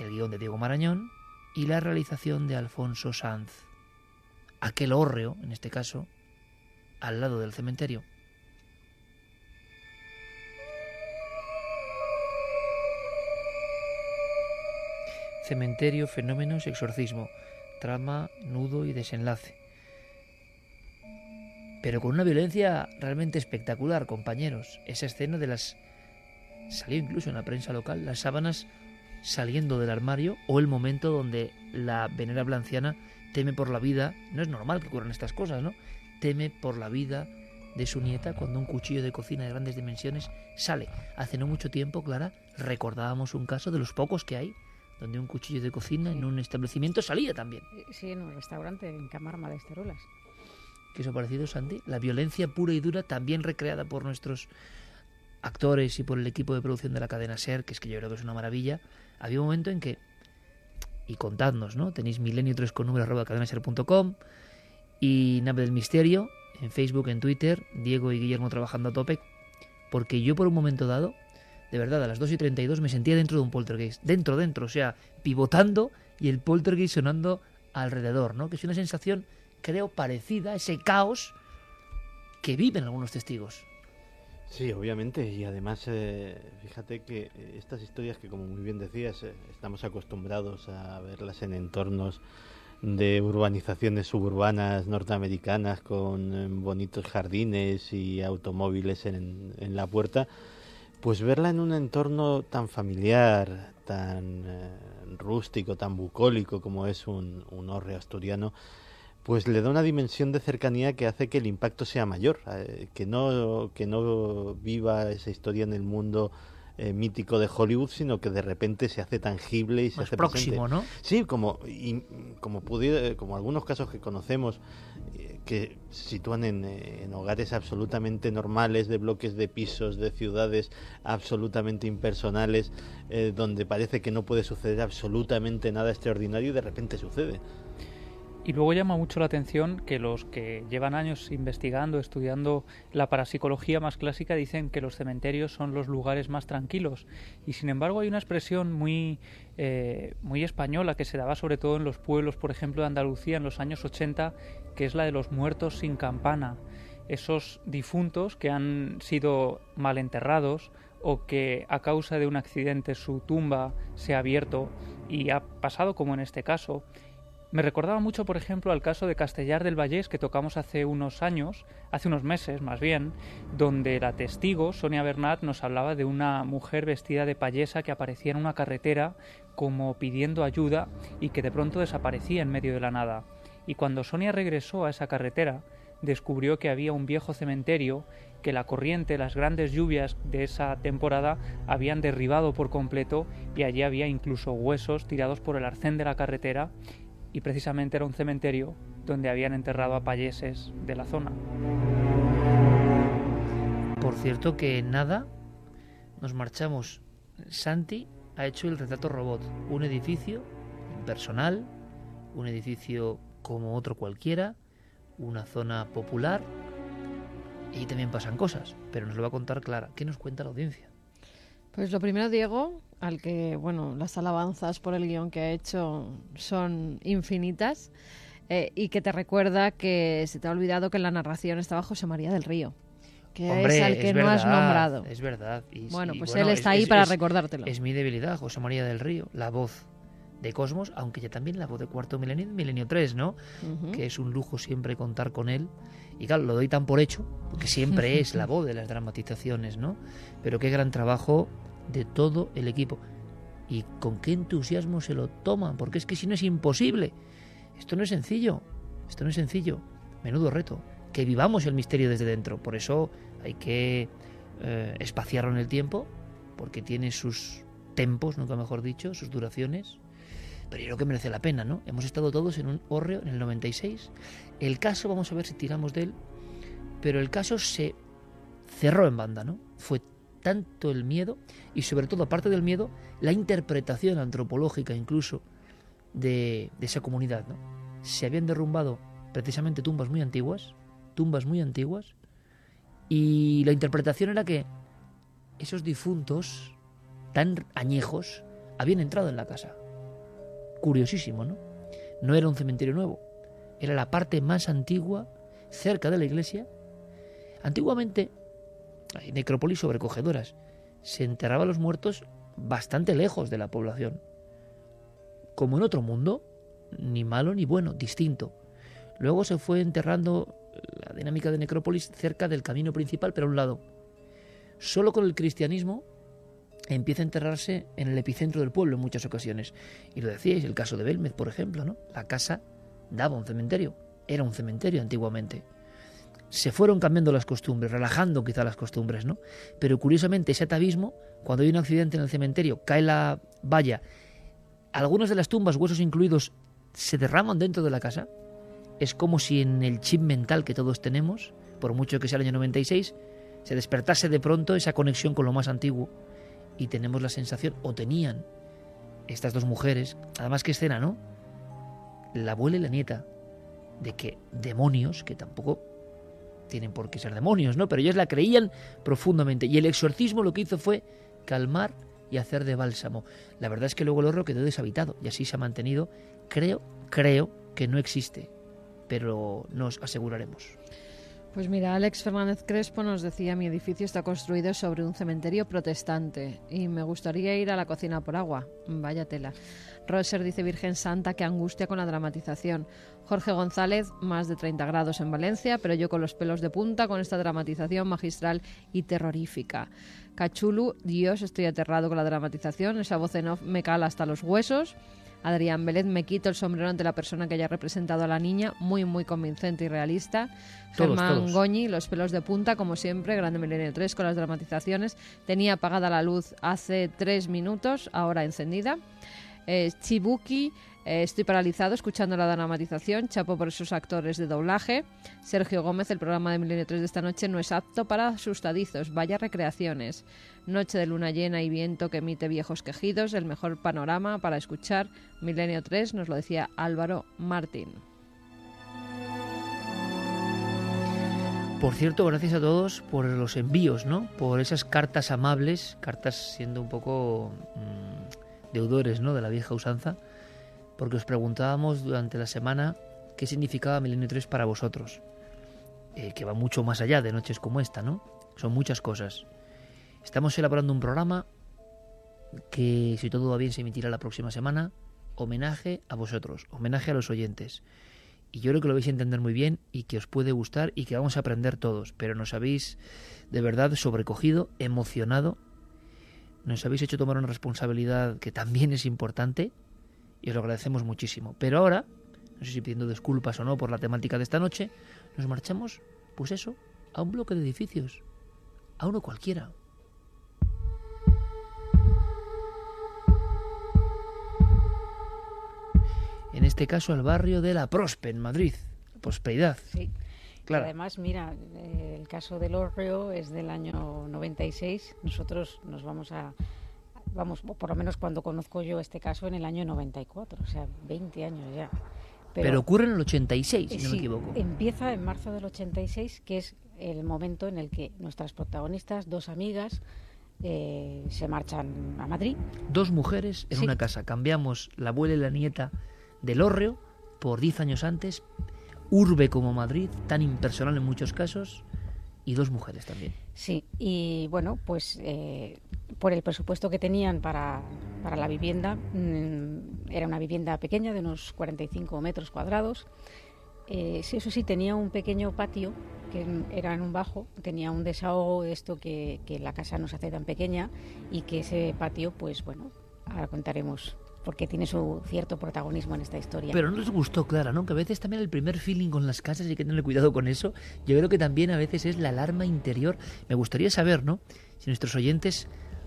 el guion de Diego Marañón y la realización de Alfonso Sanz. Aquel hórreo, en este caso, al lado del cementerio. Cementerio, fenómenos, exorcismo, trama, nudo y desenlace. Pero con una violencia realmente espectacular, compañeros. Esa escena de las... Salió incluso en la prensa local, las sábanas saliendo del armario o el momento donde la venerable anciana teme por la vida. No es normal que ocurran estas cosas, ¿no? Teme por la vida de su nieta cuando un cuchillo de cocina de grandes dimensiones sale. Hace no mucho tiempo, Clara, recordábamos un caso de los pocos que hay donde un cuchillo de cocina en un establecimiento salía también. Sí, en un restaurante en Camarma de Esterulas. ¿Qué os ha parecido, Sandy? La violencia pura y dura, también recreada por nuestros actores y por el equipo de producción de la cadena SER, que es que yo creo que es una maravilla. Había un momento en que, y contadnos, ¿no? Tenéis milenio 3 con número arroba cadenaser.com y Nave del Misterio en Facebook, en Twitter, Diego y Guillermo trabajando a tope, porque yo por un momento dado de verdad, a las 2 y 32 me sentía dentro de un poltergeist. Dentro, dentro, o sea, pivotando y el poltergeist sonando alrededor, ¿no? Que es una sensación, creo, parecida a ese caos que viven algunos testigos. Sí, obviamente, y además, eh, fíjate que estas historias que, como muy bien decías, eh, estamos acostumbrados a verlas en entornos de urbanizaciones suburbanas norteamericanas con eh, bonitos jardines y automóviles en, en la puerta, pues verla en un entorno tan familiar, tan eh, rústico, tan bucólico como es un, un horre asturiano, pues le da una dimensión de cercanía que hace que el impacto sea mayor, eh, que, no, que no viva esa historia en el mundo eh, mítico de Hollywood, sino que de repente se hace tangible y se hace próximo, ¿no? Sí, como, y, como, pudiera, como algunos casos que conocemos que se sitúan en, en, hogares absolutamente normales, de bloques de pisos, de ciudades absolutamente impersonales, eh, donde parece que no puede suceder absolutamente nada extraordinario y de repente sucede. Y luego llama mucho la atención que los que llevan años investigando, estudiando la parapsicología más clásica, dicen que los cementerios son los lugares más tranquilos. Y sin embargo hay una expresión muy, eh, muy española que se daba sobre todo en los pueblos, por ejemplo, de Andalucía en los años 80, que es la de los muertos sin campana. Esos difuntos que han sido mal enterrados o que a causa de un accidente su tumba se ha abierto y ha pasado como en este caso me recordaba mucho, por ejemplo, al caso de Castellar del Vallés que tocamos hace unos años, hace unos meses más bien, donde la testigo, Sonia Bernat, nos hablaba de una mujer vestida de payesa que aparecía en una carretera como pidiendo ayuda y que de pronto desaparecía en medio de la nada. Y cuando Sonia regresó a esa carretera, descubrió que había un viejo cementerio que la corriente, las grandes lluvias de esa temporada habían derribado por completo y allí había incluso huesos tirados por el arcén de la carretera y precisamente era un cementerio donde habían enterrado a payeses de la zona. Por cierto que nada, nos marchamos. Santi ha hecho el retrato robot, un edificio personal, un edificio como otro cualquiera, una zona popular, y también pasan cosas, pero nos lo va a contar Clara. ¿Qué nos cuenta la audiencia? Pues lo primero, Diego, al que, bueno, las alabanzas por el guion que ha hecho son infinitas. eh, y que te recuerda que se te ha olvidado que en la narración estaba José María del Río que es al que no has nombrado. Es verdad. bueno, pues él está ahí para recordártelo. Es mi debilidad, José María del Río, la voz de Cosmos, aunque ya también la voz de Cuarto Milenio, Milenio 3, ¿no? Que es un lujo siempre contar con él. Y claro, lo doy tan por hecho, porque siempre es la voz de las dramatizaciones, ¿no? Pero qué gran trabajo de todo el equipo. Y con qué entusiasmo se lo toman, porque es que si no es imposible. Esto no es sencillo, esto no es sencillo. Menudo reto. Que vivamos el misterio desde dentro. Por eso hay que eh, espaciarlo en el tiempo, porque tiene sus tempos, nunca mejor dicho, sus duraciones. Pero yo creo que merece la pena, ¿no? Hemos estado todos en un hórreo en el 96. El caso, vamos a ver si tiramos de él, pero el caso se cerró en banda, ¿no? Fue tanto el miedo y sobre todo, aparte del miedo, la interpretación antropológica incluso de, esa comunidad, ¿no? Se habían derrumbado precisamente tumbas muy antiguas, tumbas muy antiguas, y la interpretación era que esos difuntos tan añejos habían entrado en la casa. Curiosísimo, ¿no? No era un cementerio nuevo, era la parte más antigua cerca de la iglesia. Antiguamente, hay necrópolis sobrecogedoras. Se enterraban los muertos bastante lejos de la población. Como en otro mundo, ni malo ni bueno, distinto. Luego se fue enterrando la dinámica de necrópolis cerca del camino principal, pero a un lado. Solo con el cristianismo empieza a enterrarse en el epicentro del pueblo en muchas ocasiones. Y lo decíais, el caso de Belmez, por ejemplo, ¿no? La casa daba un cementerio, era un cementerio antiguamente. Se fueron cambiando las costumbres, relajando quizá las costumbres, ¿no? Pero curiosamente ese atavismo, cuando hay un accidente en el cementerio, cae la valla, algunas de las tumbas, huesos incluidos, se derraman dentro de la casa, es como si en el chip mental que todos tenemos, por mucho que sea el año 96, se despertase de pronto esa conexión con lo más antiguo y tenemos la sensación, o tenían estas dos mujeres, además que escena, ¿no? La abuela y la nieta, de que demonios, que tampoco tienen por qué ser demonios, ¿no? Pero ellas la creían profundamente. Y el exorcismo lo que hizo fue calmar y hacer de bálsamo. La verdad es que luego el horror quedó deshabitado y así se ha mantenido. Creo, creo que no existe pero nos aseguraremos. Pues mira, Alex Fernández Crespo nos decía, mi edificio está construido sobre un cementerio protestante y me gustaría ir a la cocina por agua. Vaya tela. Roser dice Virgen Santa, qué angustia con la dramatización. Jorge González, más de 30 grados en Valencia, pero yo con los pelos de punta con esta dramatización magistral y terrorífica. Cachulu, Dios, estoy aterrado con la dramatización, esa voz en off me cala hasta los huesos. Adrián Vélez, me quito el sombrero ante la persona que haya representado a la niña, muy, muy convincente y realista. Germán Goñi, los pelos de punta, como siempre, Grande Milenio 3 con las dramatizaciones. Tenía apagada la luz hace tres minutos, ahora encendida. Eh, Chibuki, eh, estoy paralizado escuchando la dramatización. Chapo por esos actores de doblaje. Sergio Gómez, el programa de Milenio 3 de esta noche no es apto para asustadizos. Vaya recreaciones. Noche de luna llena y viento que emite viejos quejidos. El mejor panorama para escuchar Milenio 3, nos lo decía Álvaro Martín. Por cierto, gracias a todos por los envíos, ¿no? Por esas cartas amables, cartas siendo un poco mm, deudores, ¿no? De la vieja usanza porque os preguntábamos durante la semana qué significaba Milenio 3 para vosotros, eh, que va mucho más allá de noches como esta, ¿no? Son muchas cosas. Estamos elaborando un programa que, si todo va bien, se emitirá la próxima semana, homenaje a vosotros, homenaje a los oyentes. Y yo creo que lo vais a entender muy bien y que os puede gustar y que vamos a aprender todos, pero nos habéis de verdad sobrecogido, emocionado, nos habéis hecho tomar una responsabilidad que también es importante y os lo agradecemos muchísimo. Pero ahora, no sé si pidiendo disculpas o no por la temática de esta noche, nos marchamos, pues eso, a un bloque de edificios, a uno cualquiera. En este caso al barrio de La Prospe, en Madrid, Prosperidad. Sí. Claro. además, mira, el caso del Orreo es del año 96. Nosotros nos vamos a, vamos, por lo menos cuando conozco yo este caso en el año 94, o sea, 20 años ya. Pero, ocurre en el 86, si no me equivoco. Empieza en marzo del 86, que es el momento en el que nuestras protagonistas, dos amigas, eh, se marchan a Madrid. Dos mujeres en una casa. Cambiamos la abuela y la nieta del hórreo por 10 años antes, urbe como Madrid, tan impersonal en muchos casos, y dos mujeres también. Sí, y bueno, pues eh, por el presupuesto que tenían para, para la vivienda, mm, era una vivienda pequeña de unos 45 metros cuadrados. Eh, eso sí, tenía un pequeño patio que era en un bajo, tenía un desahogo, esto que, que la casa no se hace tan pequeña y que ese patio, pues bueno, ahora contaremos porque tiene su cierto protagonismo en esta historia. Pero no les gustó, Clara, ¿no? Que a veces también el primer feeling con las casas hay que tener cuidado con eso. Yo creo que también a veces es la alarma interior. Me gustaría saber, ¿no? Si nuestros oyentes,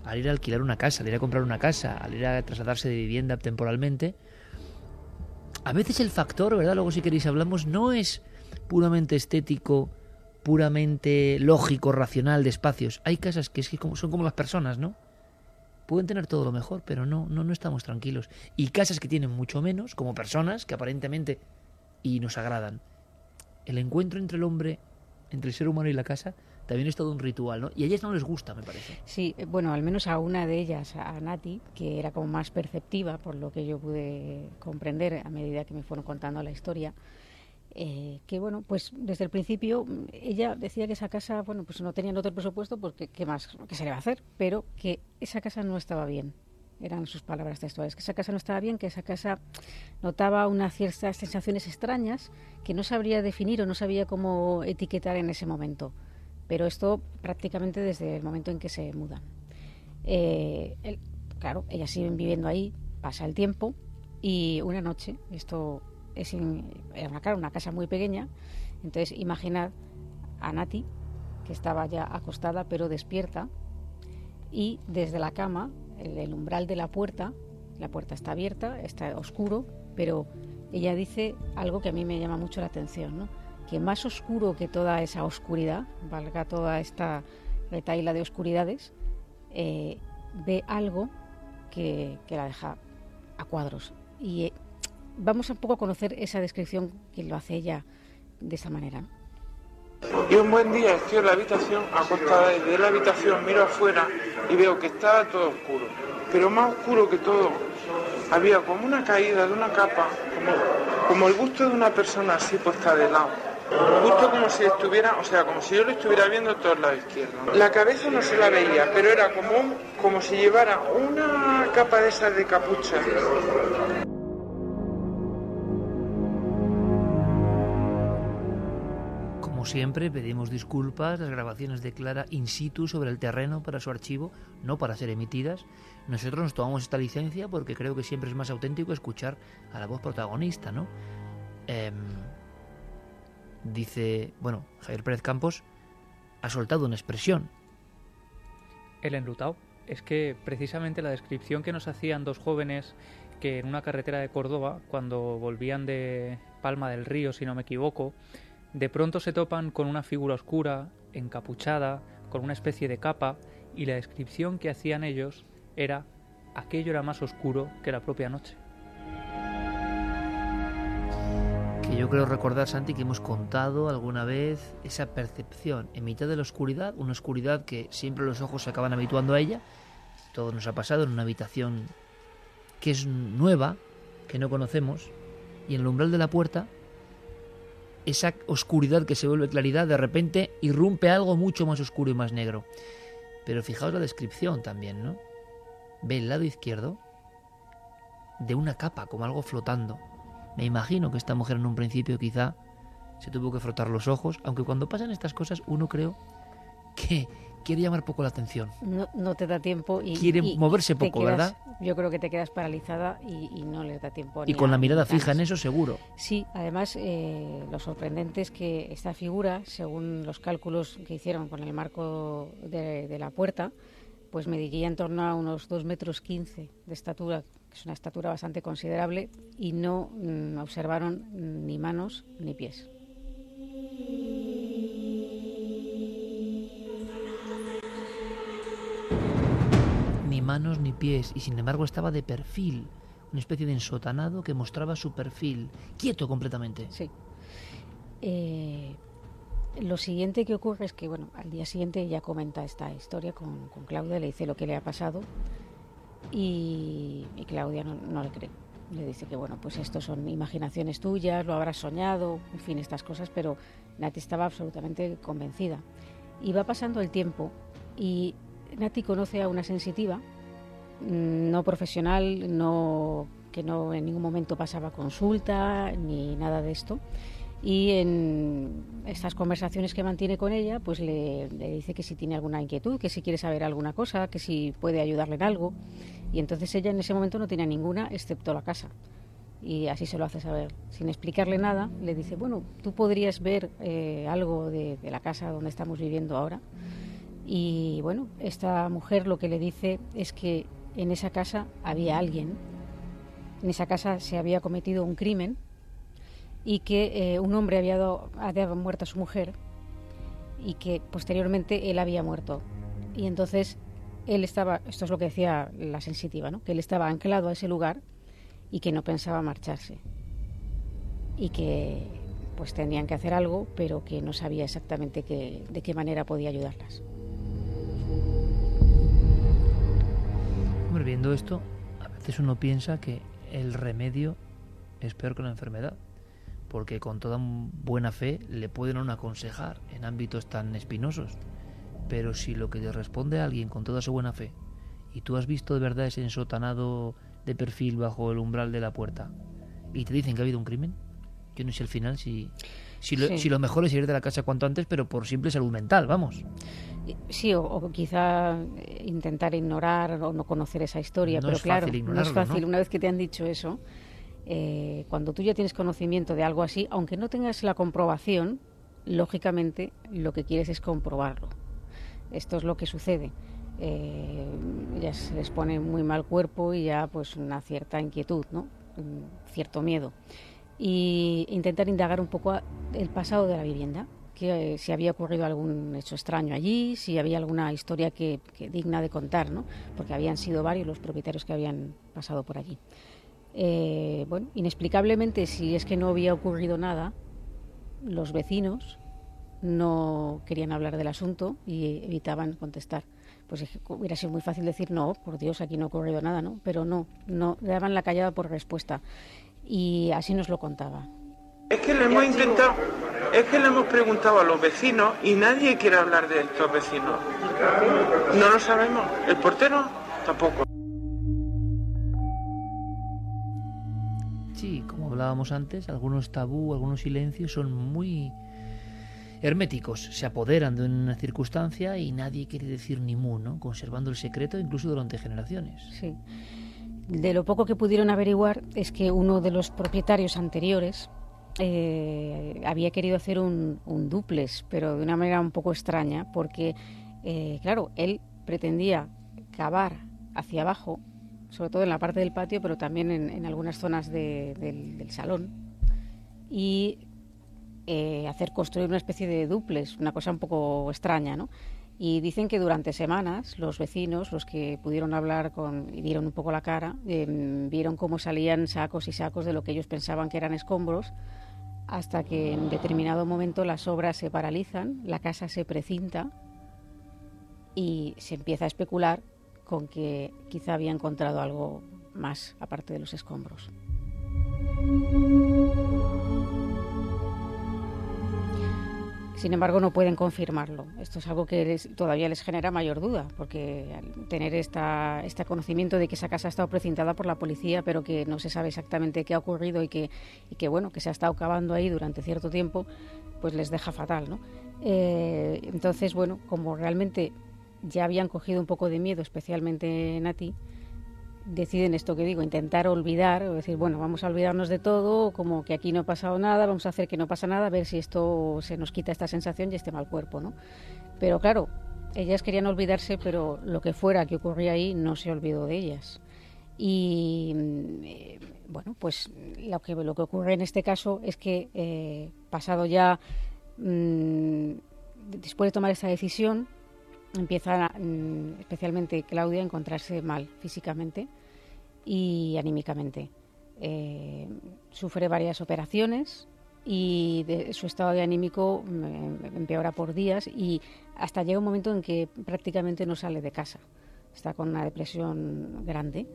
al ir a alquilar una casa, al ir a comprar una casa, al ir a trasladarse de vivienda temporalmente, a veces el factor, ¿verdad? Luego si queréis hablamos, no es puramente estético, puramente lógico, racional de espacios. Hay casas que, es que son como las personas, ¿no? pueden tener todo lo mejor, pero no, no, no estamos tranquilos. Y casas que tienen mucho menos, como personas que aparentemente y nos agradan. El encuentro entre el hombre, entre el ser humano y la casa, también es todo un ritual, ¿no? Y a ellas no les gusta, me parece. Sí, eh, bueno, al menos a una de ellas, a Nati, que era como más perceptiva, por lo que yo pude comprender a medida que me fueron contando la historia, eh, que bueno, pues desde el principio mm, ella decía que esa casa, bueno, pues no tenían otro presupuesto porque qué más, qué se le va a hacer, pero que esa casa no estaba bien. Eran sus palabras textuales, que esa casa no estaba bien, que esa casa notaba unas ciertas sensaciones extrañas que no sabría definir o no sabía cómo etiquetar en ese momento. Pero esto prácticamente desde el momento en que se mudan. Eh, claro, ellas siguen viviendo ahí, pasa el tiempo y una noche, esto es una casa muy pequeña, entonces imaginad a Nati, que estaba ya acostada pero despierta, y desde la cama, el, el umbral de la puerta, la puerta está abierta, está oscuro, pero ella dice algo que a mí me llama mucho la atención, ¿no? Que más oscuro que toda esa oscuridad, valga toda esta retaila de oscuridades, eh, ve algo que, que, la deja a cuadros. Y vamos un poco a conocer esa descripción que lo hace ella de esa manera. Y un buen día estoy en la habitación, acostada desde la habitación, miro afuera y veo que estaba todo oscuro. Pero más oscuro que todo, había como una caída de una capa, como, como el gusto de una persona así puesta de lado. Justo como si estuviera, o sea, como si yo lo estuviera viendo todo el lado izquierdo. La cabeza no se la veía, pero era como, como si llevara una capa de esas de capucha. Como siempre, pedimos disculpas, las grabaciones de Clara in situ sobre el terreno para su archivo, no para ser emitidas. Nosotros nos tomamos esta licencia porque creo que siempre es más auténtico escuchar a la voz protagonista, ¿no? Eh, dice, bueno, Javier Pérez Campos ha soltado una expresión. El enlutado. Es que precisamente la descripción que nos hacían dos jóvenes que en una carretera de Córdoba, cuando volvían de Palma del Río, si no me equivoco, de pronto se topan con una figura oscura, encapuchada, con una especie de capa, y la descripción que hacían ellos era aquello era más oscuro que la propia noche. Yo creo recordar, Santi, que hemos contado alguna vez esa percepción en mitad de la oscuridad, una oscuridad que siempre los ojos se acaban habituando a ella. Todo nos ha pasado en una habitación que es nueva, que no conocemos, y en el umbral de la puerta esa oscuridad que se vuelve claridad, de repente irrumpe algo mucho más oscuro y más negro. Pero fijaos la descripción también, ¿no? Ve el lado izquierdo de una capa, como algo flotando. Me imagino que esta mujer en un principio quizá se tuvo que frotar los ojos, aunque cuando pasan estas cosas uno creo que quiere llamar poco la atención. No, no te da tiempo y... Quiere y moverse poco, quedas, ¿verdad? Yo creo que te quedas paralizada y, y no les da tiempo. Y con la mirada fija en eso seguro. Sí, además eh, lo sorprendente es que esta figura, según los cálculos que hicieron con el marco de, de la puerta, pues mediría en torno a unos 2 metros 15 de estatura, que es una estatura bastante considerable, y no mm, observaron ni manos ni pies. Ni manos ni pies, y sin embargo estaba de perfil, una especie de ensotanado que mostraba su perfil, quieto completamente. Sí. Eh, lo siguiente que ocurre es que, bueno, al día siguiente ella comenta esta historia con, con Claudia, le dice lo que le ha pasado y, Claudia no, no, le cree. Le dice que, bueno, pues esto son imaginaciones tuyas, lo habrás soñado, en fin, estas cosas, pero Nati estaba absolutamente convencida. Y va pasando el tiempo y Nati conoce a una sensitiva, mm, no profesional, no, que no en ningún momento pasaba consulta ni nada de esto. Y en estas conversaciones que mantiene con ella, pues le, dice que si tiene alguna inquietud, que si quiere saber alguna cosa, que si puede ayudarle en algo. Y entonces ella en ese momento no tenía ninguna, excepto la casa. Y así se lo hace saber. Sin explicarle nada, le dice, bueno, tú podrías ver eh, algo de, de la casa donde estamos viviendo ahora. Y bueno, esta mujer lo que le dice es que en esa casa había alguien, en esa casa se había cometido un crimen y que eh, un hombre había, dado, había muerto a su mujer y que posteriormente él había muerto. Y entonces él estaba, esto es lo que decía la sensitiva, ¿no? que él estaba anclado a ese lugar y que no pensaba marcharse. Y que pues tenían que hacer algo, pero que no sabía exactamente qué, de qué manera podía ayudarlas. Hombre, viendo esto, a veces uno piensa que el remedio es peor que la enfermedad porque con toda buena fe le pueden aún aconsejar en ámbitos tan espinosos. Pero si lo que te responde a alguien con toda su buena fe y tú has visto de verdad ese ensotanado de perfil bajo el umbral de la puerta y te dicen que ha habido un crimen, yo no sé al final si, si, lo, Sí. si lo mejor es ir de la casa cuanto antes, pero por simple salud mental, vamos. Sí, o, o quizá eh, intentar ignorar o no conocer esa historia, No pero es claro, fácil no es fácil. ¿no? Una vez que te han dicho eso, eh, cuando tú ya tienes conocimiento de algo así, aunque no tengas la comprobación, lógicamente lo que quieres es comprobarlo. Esto es lo que sucede. Eh, ya se les pone muy mal cuerpo y ya pues una cierta inquietud, ¿no? Un cierto miedo. Y intentar indagar un poco el pasado de la vivienda, que eh, si había ocurrido algún hecho extraño allí, si había alguna historia que, digna de contar. Porque habían sido varios los propietarios que habían pasado por allí. Eh, bueno, inexplicablemente, si es que no había ocurrido nada, los vecinos no querían hablar del asunto y evitaban contestar. Pues hubiera sido muy fácil decir no, por Dios, aquí no ha ocurrido nada, ¿no? Pero no, no daban la callada por respuesta. Y así nos lo contaba. Es que le hemos intentado, es que le hemos preguntado a los vecinos y nadie quiere hablar de estos vecinos. No lo sabemos. El portero tampoco. Hablábamos antes, algunos tabú, algunos silencios son muy herméticos, se apoderan de una circunstancia y nadie quiere decir ni mu, ¿no? Conservando el secreto incluso durante generaciones. Sí. De lo poco que pudieron averiguar es que uno de los propietarios anteriores eh, había querido hacer un, un pero de una manera un poco extraña, porque, eh, claro, él pretendía cavar hacia abajo, sobre todo en la parte del patio, pero también en, algunas zonas de- del, salón, y eh, hacer construir una especie de duplex, una cosa un poco extraña, ¿no? Y dicen que durante semanas los vecinos, los que pudieron hablar con y dieron un poco la cara, eh, vieron cómo salían sacos y sacos de lo que ellos pensaban que eran escombros, hasta que en determinado momento las obras se paralizan, la casa se precinta y se empieza a especular con que quizá había encontrado algo más aparte de los escombros. Sin embargo, no pueden confirmarlo. Esto es algo que todavía les genera mayor duda, porque al tener este conocimiento de que esa casa ha estado precintada por la policía, pero que no se sabe exactamente qué ha ocurrido y que, y que bueno, que se ha estado cavando ahí durante cierto tiempo, pues les deja fatal, ¿no? Eh, entonces, bueno, como realmente ya habían cogido un poco de miedo, especialmente Nati, deciden esto que digo, intentar olvidar, o decir, bueno, vamos a olvidarnos de todo, como que aquí no ha pasado nada, vamos a hacer que no pasa nada, a ver si esto se nos quita esta sensación y este mal cuerpo, ¿no? Pero claro, ellas querían olvidarse, pero lo que fuera que ocurría ahí no se olvidó de ellas. Y eh, bueno, pues lo que, lo que ocurre en este caso es que eh, pasado ya, mm, después de tomar esta decisión, empieza mm, especialmente Claudia a encontrarse mal físicamente y anímicamente. Eh, sufre varias operaciones y su estado de anímico mm, empeora por días y hasta llega un momento en que prácticamente no sale de casa. Está con una depresión grande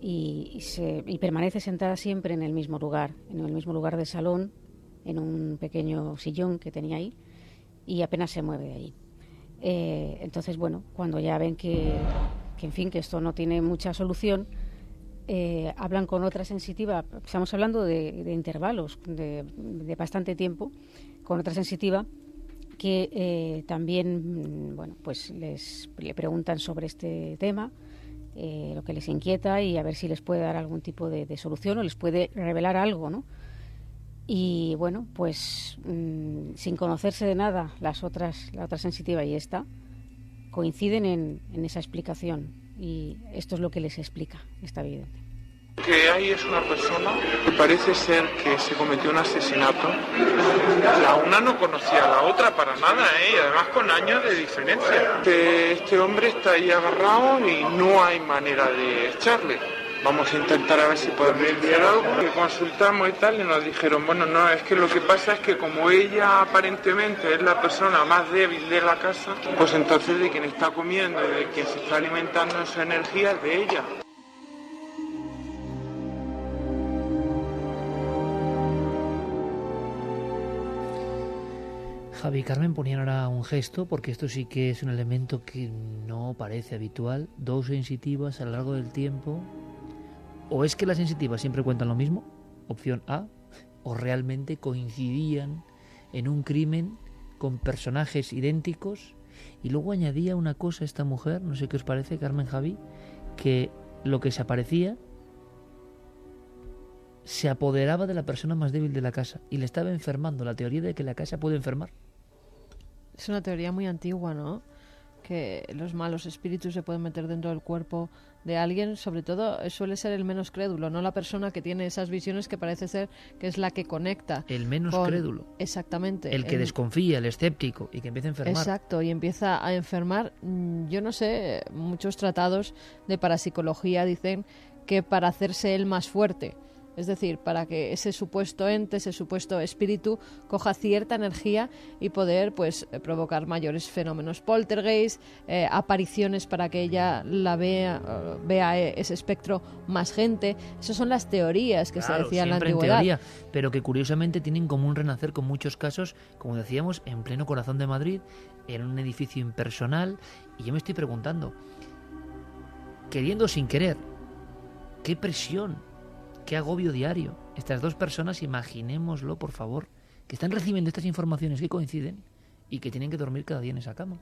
y, permanece sentada siempre en el mismo lugar, en el mismo lugar del salón, en un pequeño sillón que tenía ahí, y apenas se mueve de ahí. Eh, entonces, bueno, cuando ya ven que, que, en fin, que esto no tiene mucha solución, eh, hablan con otra sensitiva, estamos hablando de, intervalos de, bastante tiempo, con otra sensitiva que eh, también, bueno, pues les le preguntan sobre este tema, lo que les inquieta y a ver si les puede dar algún tipo de, de solución o les puede revelar algo, ¿no? Y bueno, pues mm, sin conocerse de nada, las otras, la otra sensitiva y esta, coinciden en, en esa explicación. Y esto es lo que les explica, está evidente. Que ahí es una persona que parece ser que se cometió un asesinato. La una no conocía a la otra para nada, ¿eh? y además con años de diferencia. Este hombre está ahí agarrado y no hay manera de echarle. Vamos a intentar a ver si podemos hacer algo. Que consultamos y tal y nos dijeron, bueno, no, es que lo que pasa es que como ella aparentemente es la persona más débil de la casa, pues entonces de quien está comiendo y de quien se está alimentando esa energía es de ella. Javi Carmen ponían ahora un gesto, porque esto sí que es un elemento que no parece habitual. Dos sensitivas a lo largo del tiempo o es que las sensitivas siempre cuentan lo mismo, opción A, o realmente coincidían en un crimen con personajes idénticos y luego añadía una cosa esta mujer, no sé qué os parece, Carmen Javi, que lo que se aparecía se apoderaba de la persona más débil de la casa y le estaba enfermando, la teoría de que la casa puede enfermar. Es una teoría muy antigua, ¿no? Que los malos espíritus se pueden meter dentro del cuerpo de alguien, sobre todo suele ser el menos crédulo, no la persona que tiene esas visiones que parece ser que es la que conecta. El menos crédulo. Exactamente. El que desconfía, el escéptico y que empieza a enfermar. Exacto, y empieza a enfermar. Mm, yo no sé, muchos tratados de parapsicología dicen que para hacerse él más fuerte, es decir, para que ese supuesto ente, ese supuesto espíritu coja cierta energía y poder pues eh, provocar mayores fenómenos poltergeist, eh, apariciones para que ella la vea, eh, vea ese espectro más gente. Esas son las teorías que se decían en la antigüedad. teoría, pero que curiosamente tienen como un renacer con muchos casos, como decíamos, en pleno corazón de Madrid, en un edificio impersonal. Y yo me estoy preguntando, queriendo sin querer, ¿qué presión Qué agobio diario. Estas dos personas, imaginémoslo, por favor, que están recibiendo estas informaciones que coinciden y que tienen que dormir cada día en esa cama.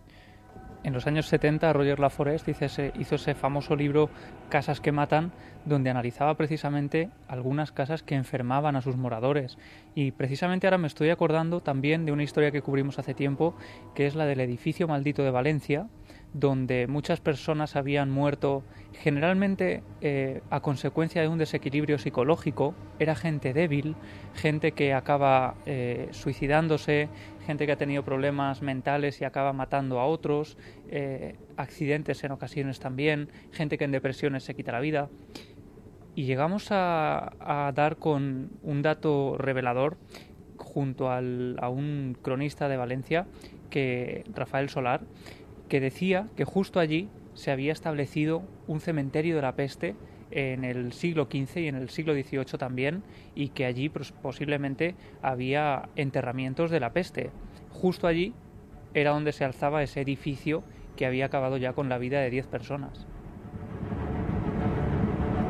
En los años 70 Roger Laforest hizo ese, hizo ese famoso libro Casas que matan, donde analizaba precisamente algunas casas que enfermaban a sus moradores. Y precisamente ahora me estoy acordando también de una historia que cubrimos hace tiempo, que es la del edificio maldito de Valencia, donde muchas personas habían muerto generalmente eh, a consecuencia de un desequilibrio psicológico. Era gente débil, gente que acaba eh, suicidándose, gente que ha tenido problemas mentales y acaba matando a otros, eh, accidentes en ocasiones también, gente que en depresiones se quita la vida. Y llegamos a, dar con un dato revelador junto a un cronista de Valencia, que Rafael Solar, que decía que justo allí se había establecido un cementerio de la peste en el siglo XV y en el siglo XVIII también, y que allí pues, posiblemente había enterramientos de la peste. Justo allí era donde se alzaba ese edificio que había acabado ya con la vida de 10 personas.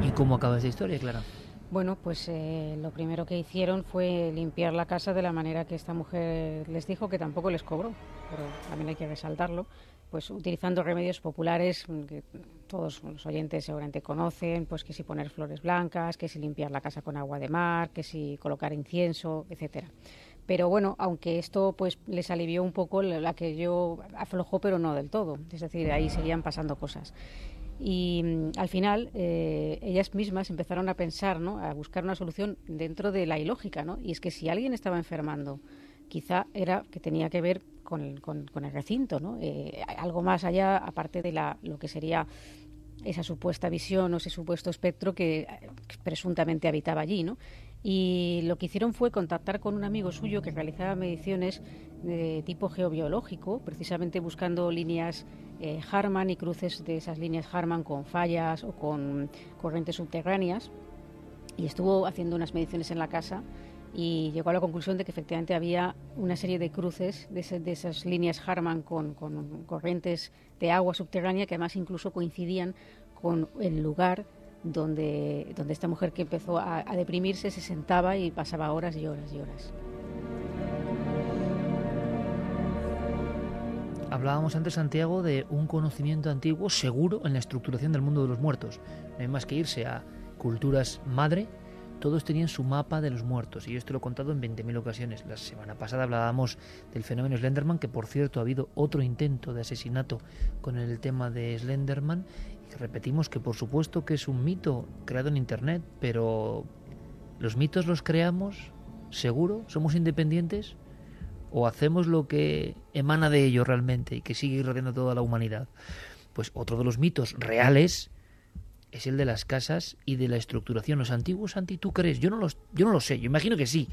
¿Y cómo acaba esa historia, Clara? Bueno, pues eh, lo primero que hicieron fue limpiar la casa de la manera que esta mujer les dijo, que tampoco les cobró, pero también hay que resaltarlo pues utilizando remedios populares que todos los oyentes seguramente conocen, pues que si poner flores blancas, que si limpiar la casa con agua de mar, que si colocar incienso, etcétera. Pero bueno, aunque esto pues les alivió un poco la que yo aflojó, pero no del todo. Es decir, ahí seguían pasando cosas. Y mm, al final eh, ellas mismas empezaron a pensar, ¿no? a buscar una solución dentro de la ilógica, ¿no? Y es que si alguien estaba enfermando, quizá era que tenía que ver con el, con, el recinto, ¿no? Eh, algo más allá, aparte de la, lo que sería esa supuesta visión o ese supuesto espectro que, presuntamente habitaba allí, ¿no? Y lo que hicieron fue contactar con un amigo suyo que realizaba mediciones de tipo geobiológico, precisamente buscando líneas eh, Harman y cruces de esas líneas Harman con fallas o con corrientes subterráneas. Y estuvo haciendo unas mediciones en la casa y llegó a la conclusión de que efectivamente había una serie de cruces de, esas líneas Harman con, corrientes de agua subterránea que además incluso coincidían con el lugar donde, donde esta mujer que empezó a, deprimirse se sentaba y pasaba horas y horas y horas. Hablábamos antes, Santiago, de un conocimiento antiguo seguro en la estructuración del mundo de los muertos. No hay más que irse a culturas madre todos tenían su mapa de los muertos y yo esto lo he contado en 20.000 ocasiones. La semana pasada hablábamos del fenómeno Slenderman, que por cierto ha habido otro intento de asesinato con el tema de Slenderman repetimos que por supuesto que es un mito creado en Internet, pero ¿los mitos los creamos? ¿Seguro? ¿Somos independientes? ¿O hacemos lo que emana de ello realmente y que sigue irradiando toda la humanidad? Pues otro de los mitos reales es el de las casas y de la estructuración. Los antiguos Santi, ¿tú crees? Yo no, los, yo no lo sé, yo imagino que sí,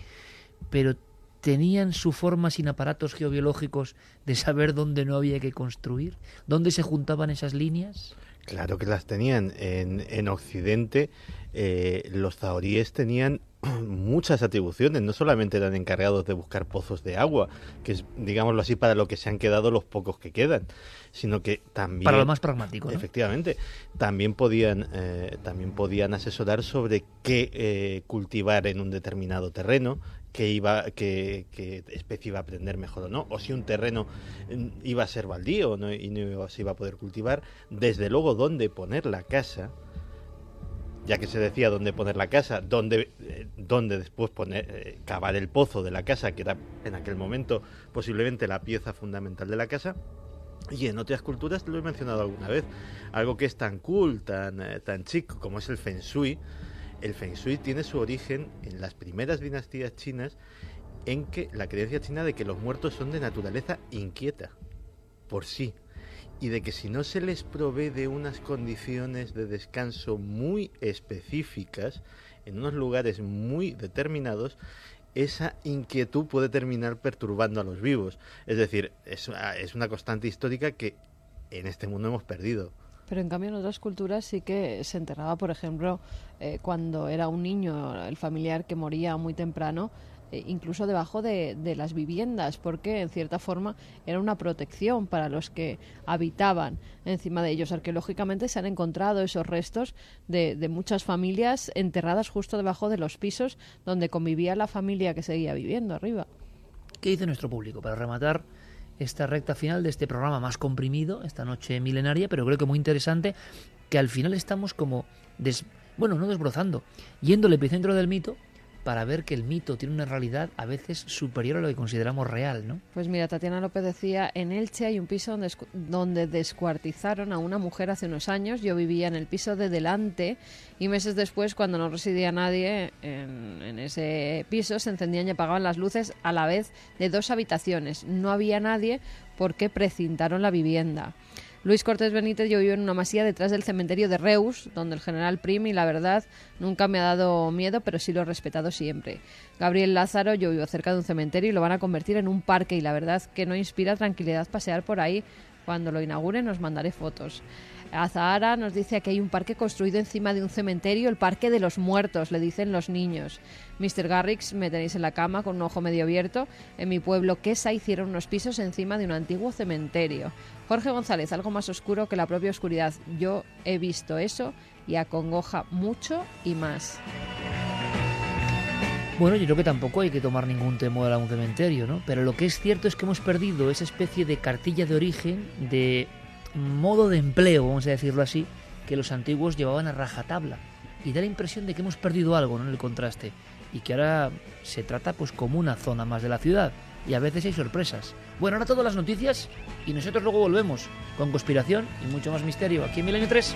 pero tenían su forma sin aparatos geobiológicos de saber dónde no había que construir, dónde se juntaban esas líneas. Claro que las tenían. En, en Occidente eh, los zahoríes tenían muchas atribuciones, no solamente eran encargados de buscar pozos de agua, que es, digámoslo así, para lo que se han quedado los pocos que quedan, sino que también... Para lo más pragmático. Efectivamente, también podían, eh, también podían asesorar sobre qué eh, cultivar en un determinado terreno, qué, iba, especie iba a aprender mejor o no, o si un terreno mm, iba a ser baldío y no se iba a poder cultivar, desde luego dónde poner la casa, ya que se decía dónde poner la casa, dónde, eh, dónde después poner, eh, cavar el pozo de la casa, que era en aquel momento posiblemente la pieza fundamental de la casa. Y en otras culturas, lo he mencionado alguna vez, algo que es tan cool, tan, eh, tan chico como es el Feng Shui. El Feng Shui tiene su origen en las primeras dinastías chinas, en que la creencia china de que los muertos son de naturaleza inquieta, por sí, y de que si no se les provee de unas condiciones de descanso muy específicas, en unos lugares muy determinados, esa inquietud puede terminar perturbando a los vivos. Es decir, es, una constante histórica que en este mundo hemos perdido. Pero en cambio en otras culturas sí que se enterraba, por ejemplo, eh, cuando era un niño, el familiar que moría muy temprano, eh, incluso debajo de, las viviendas, porque en cierta forma era una protección para los que habitaban encima de ellos. Arqueológicamente se han encontrado esos restos de, de muchas familias enterradas justo debajo de los pisos donde convivía la familia que seguía viviendo arriba. ¿Qué dice nuestro público? Para rematar esta recta final de este programa más comprimido, esta noche milenaria, pero creo que muy interesante, que al final estamos como, bueno, no desbrozando, yendo al epicentro del mito, para ver que el mito tiene una realidad a veces superior a lo que consideramos real, ¿no? Pues mira, Tatiana López decía, en Elche hay un piso donde, donde descuartizaron a una mujer hace unos años, yo vivía en el piso de delante y meses después, cuando no residía nadie en, en ese piso, se encendían y apagaban las luces a la vez de dos habitaciones. No había nadie porque precintaron la vivienda. Luis Cortés Benítez, yo vivo en una masía detrás del cementerio de Reus, donde el general Prim, y la verdad, nunca me ha dado miedo, pero sí lo he respetado siempre. Gabriel Lázaro, yo vivo cerca de un cementerio y lo van a convertir en un parque, y la verdad que no inspira tranquilidad pasear por ahí. Cuando lo inauguren os mandaré fotos. Azahara nos dice que hay un parque construido encima de un cementerio, el Parque de los Muertos, le dicen los niños. Mr. Garrix, me tenéis en la cama con un ojo medio abierto. En mi pueblo, Quesa, hicieron unos pisos encima de un antiguo cementerio. Jorge González, algo más oscuro que la propia oscuridad. Yo he visto eso y acongoja mucho y más. Bueno, yo creo que tampoco hay que tomar ningún temor a un cementerio, ¿no? Pero lo que es cierto es que hemos perdido esa especie de cartilla de origen, de modo de empleo, vamos a decirlo así, que los antiguos llevaban a rajatabla. Y da la impresión de que hemos perdido algo en el contraste. Y que ahora se trata pues como una zona más de la ciudad. Y a veces hay sorpresas. Bueno, ahora todas las noticias y nosotros luego volvemos con conspiración y mucho más misterio aquí en Milenio 3.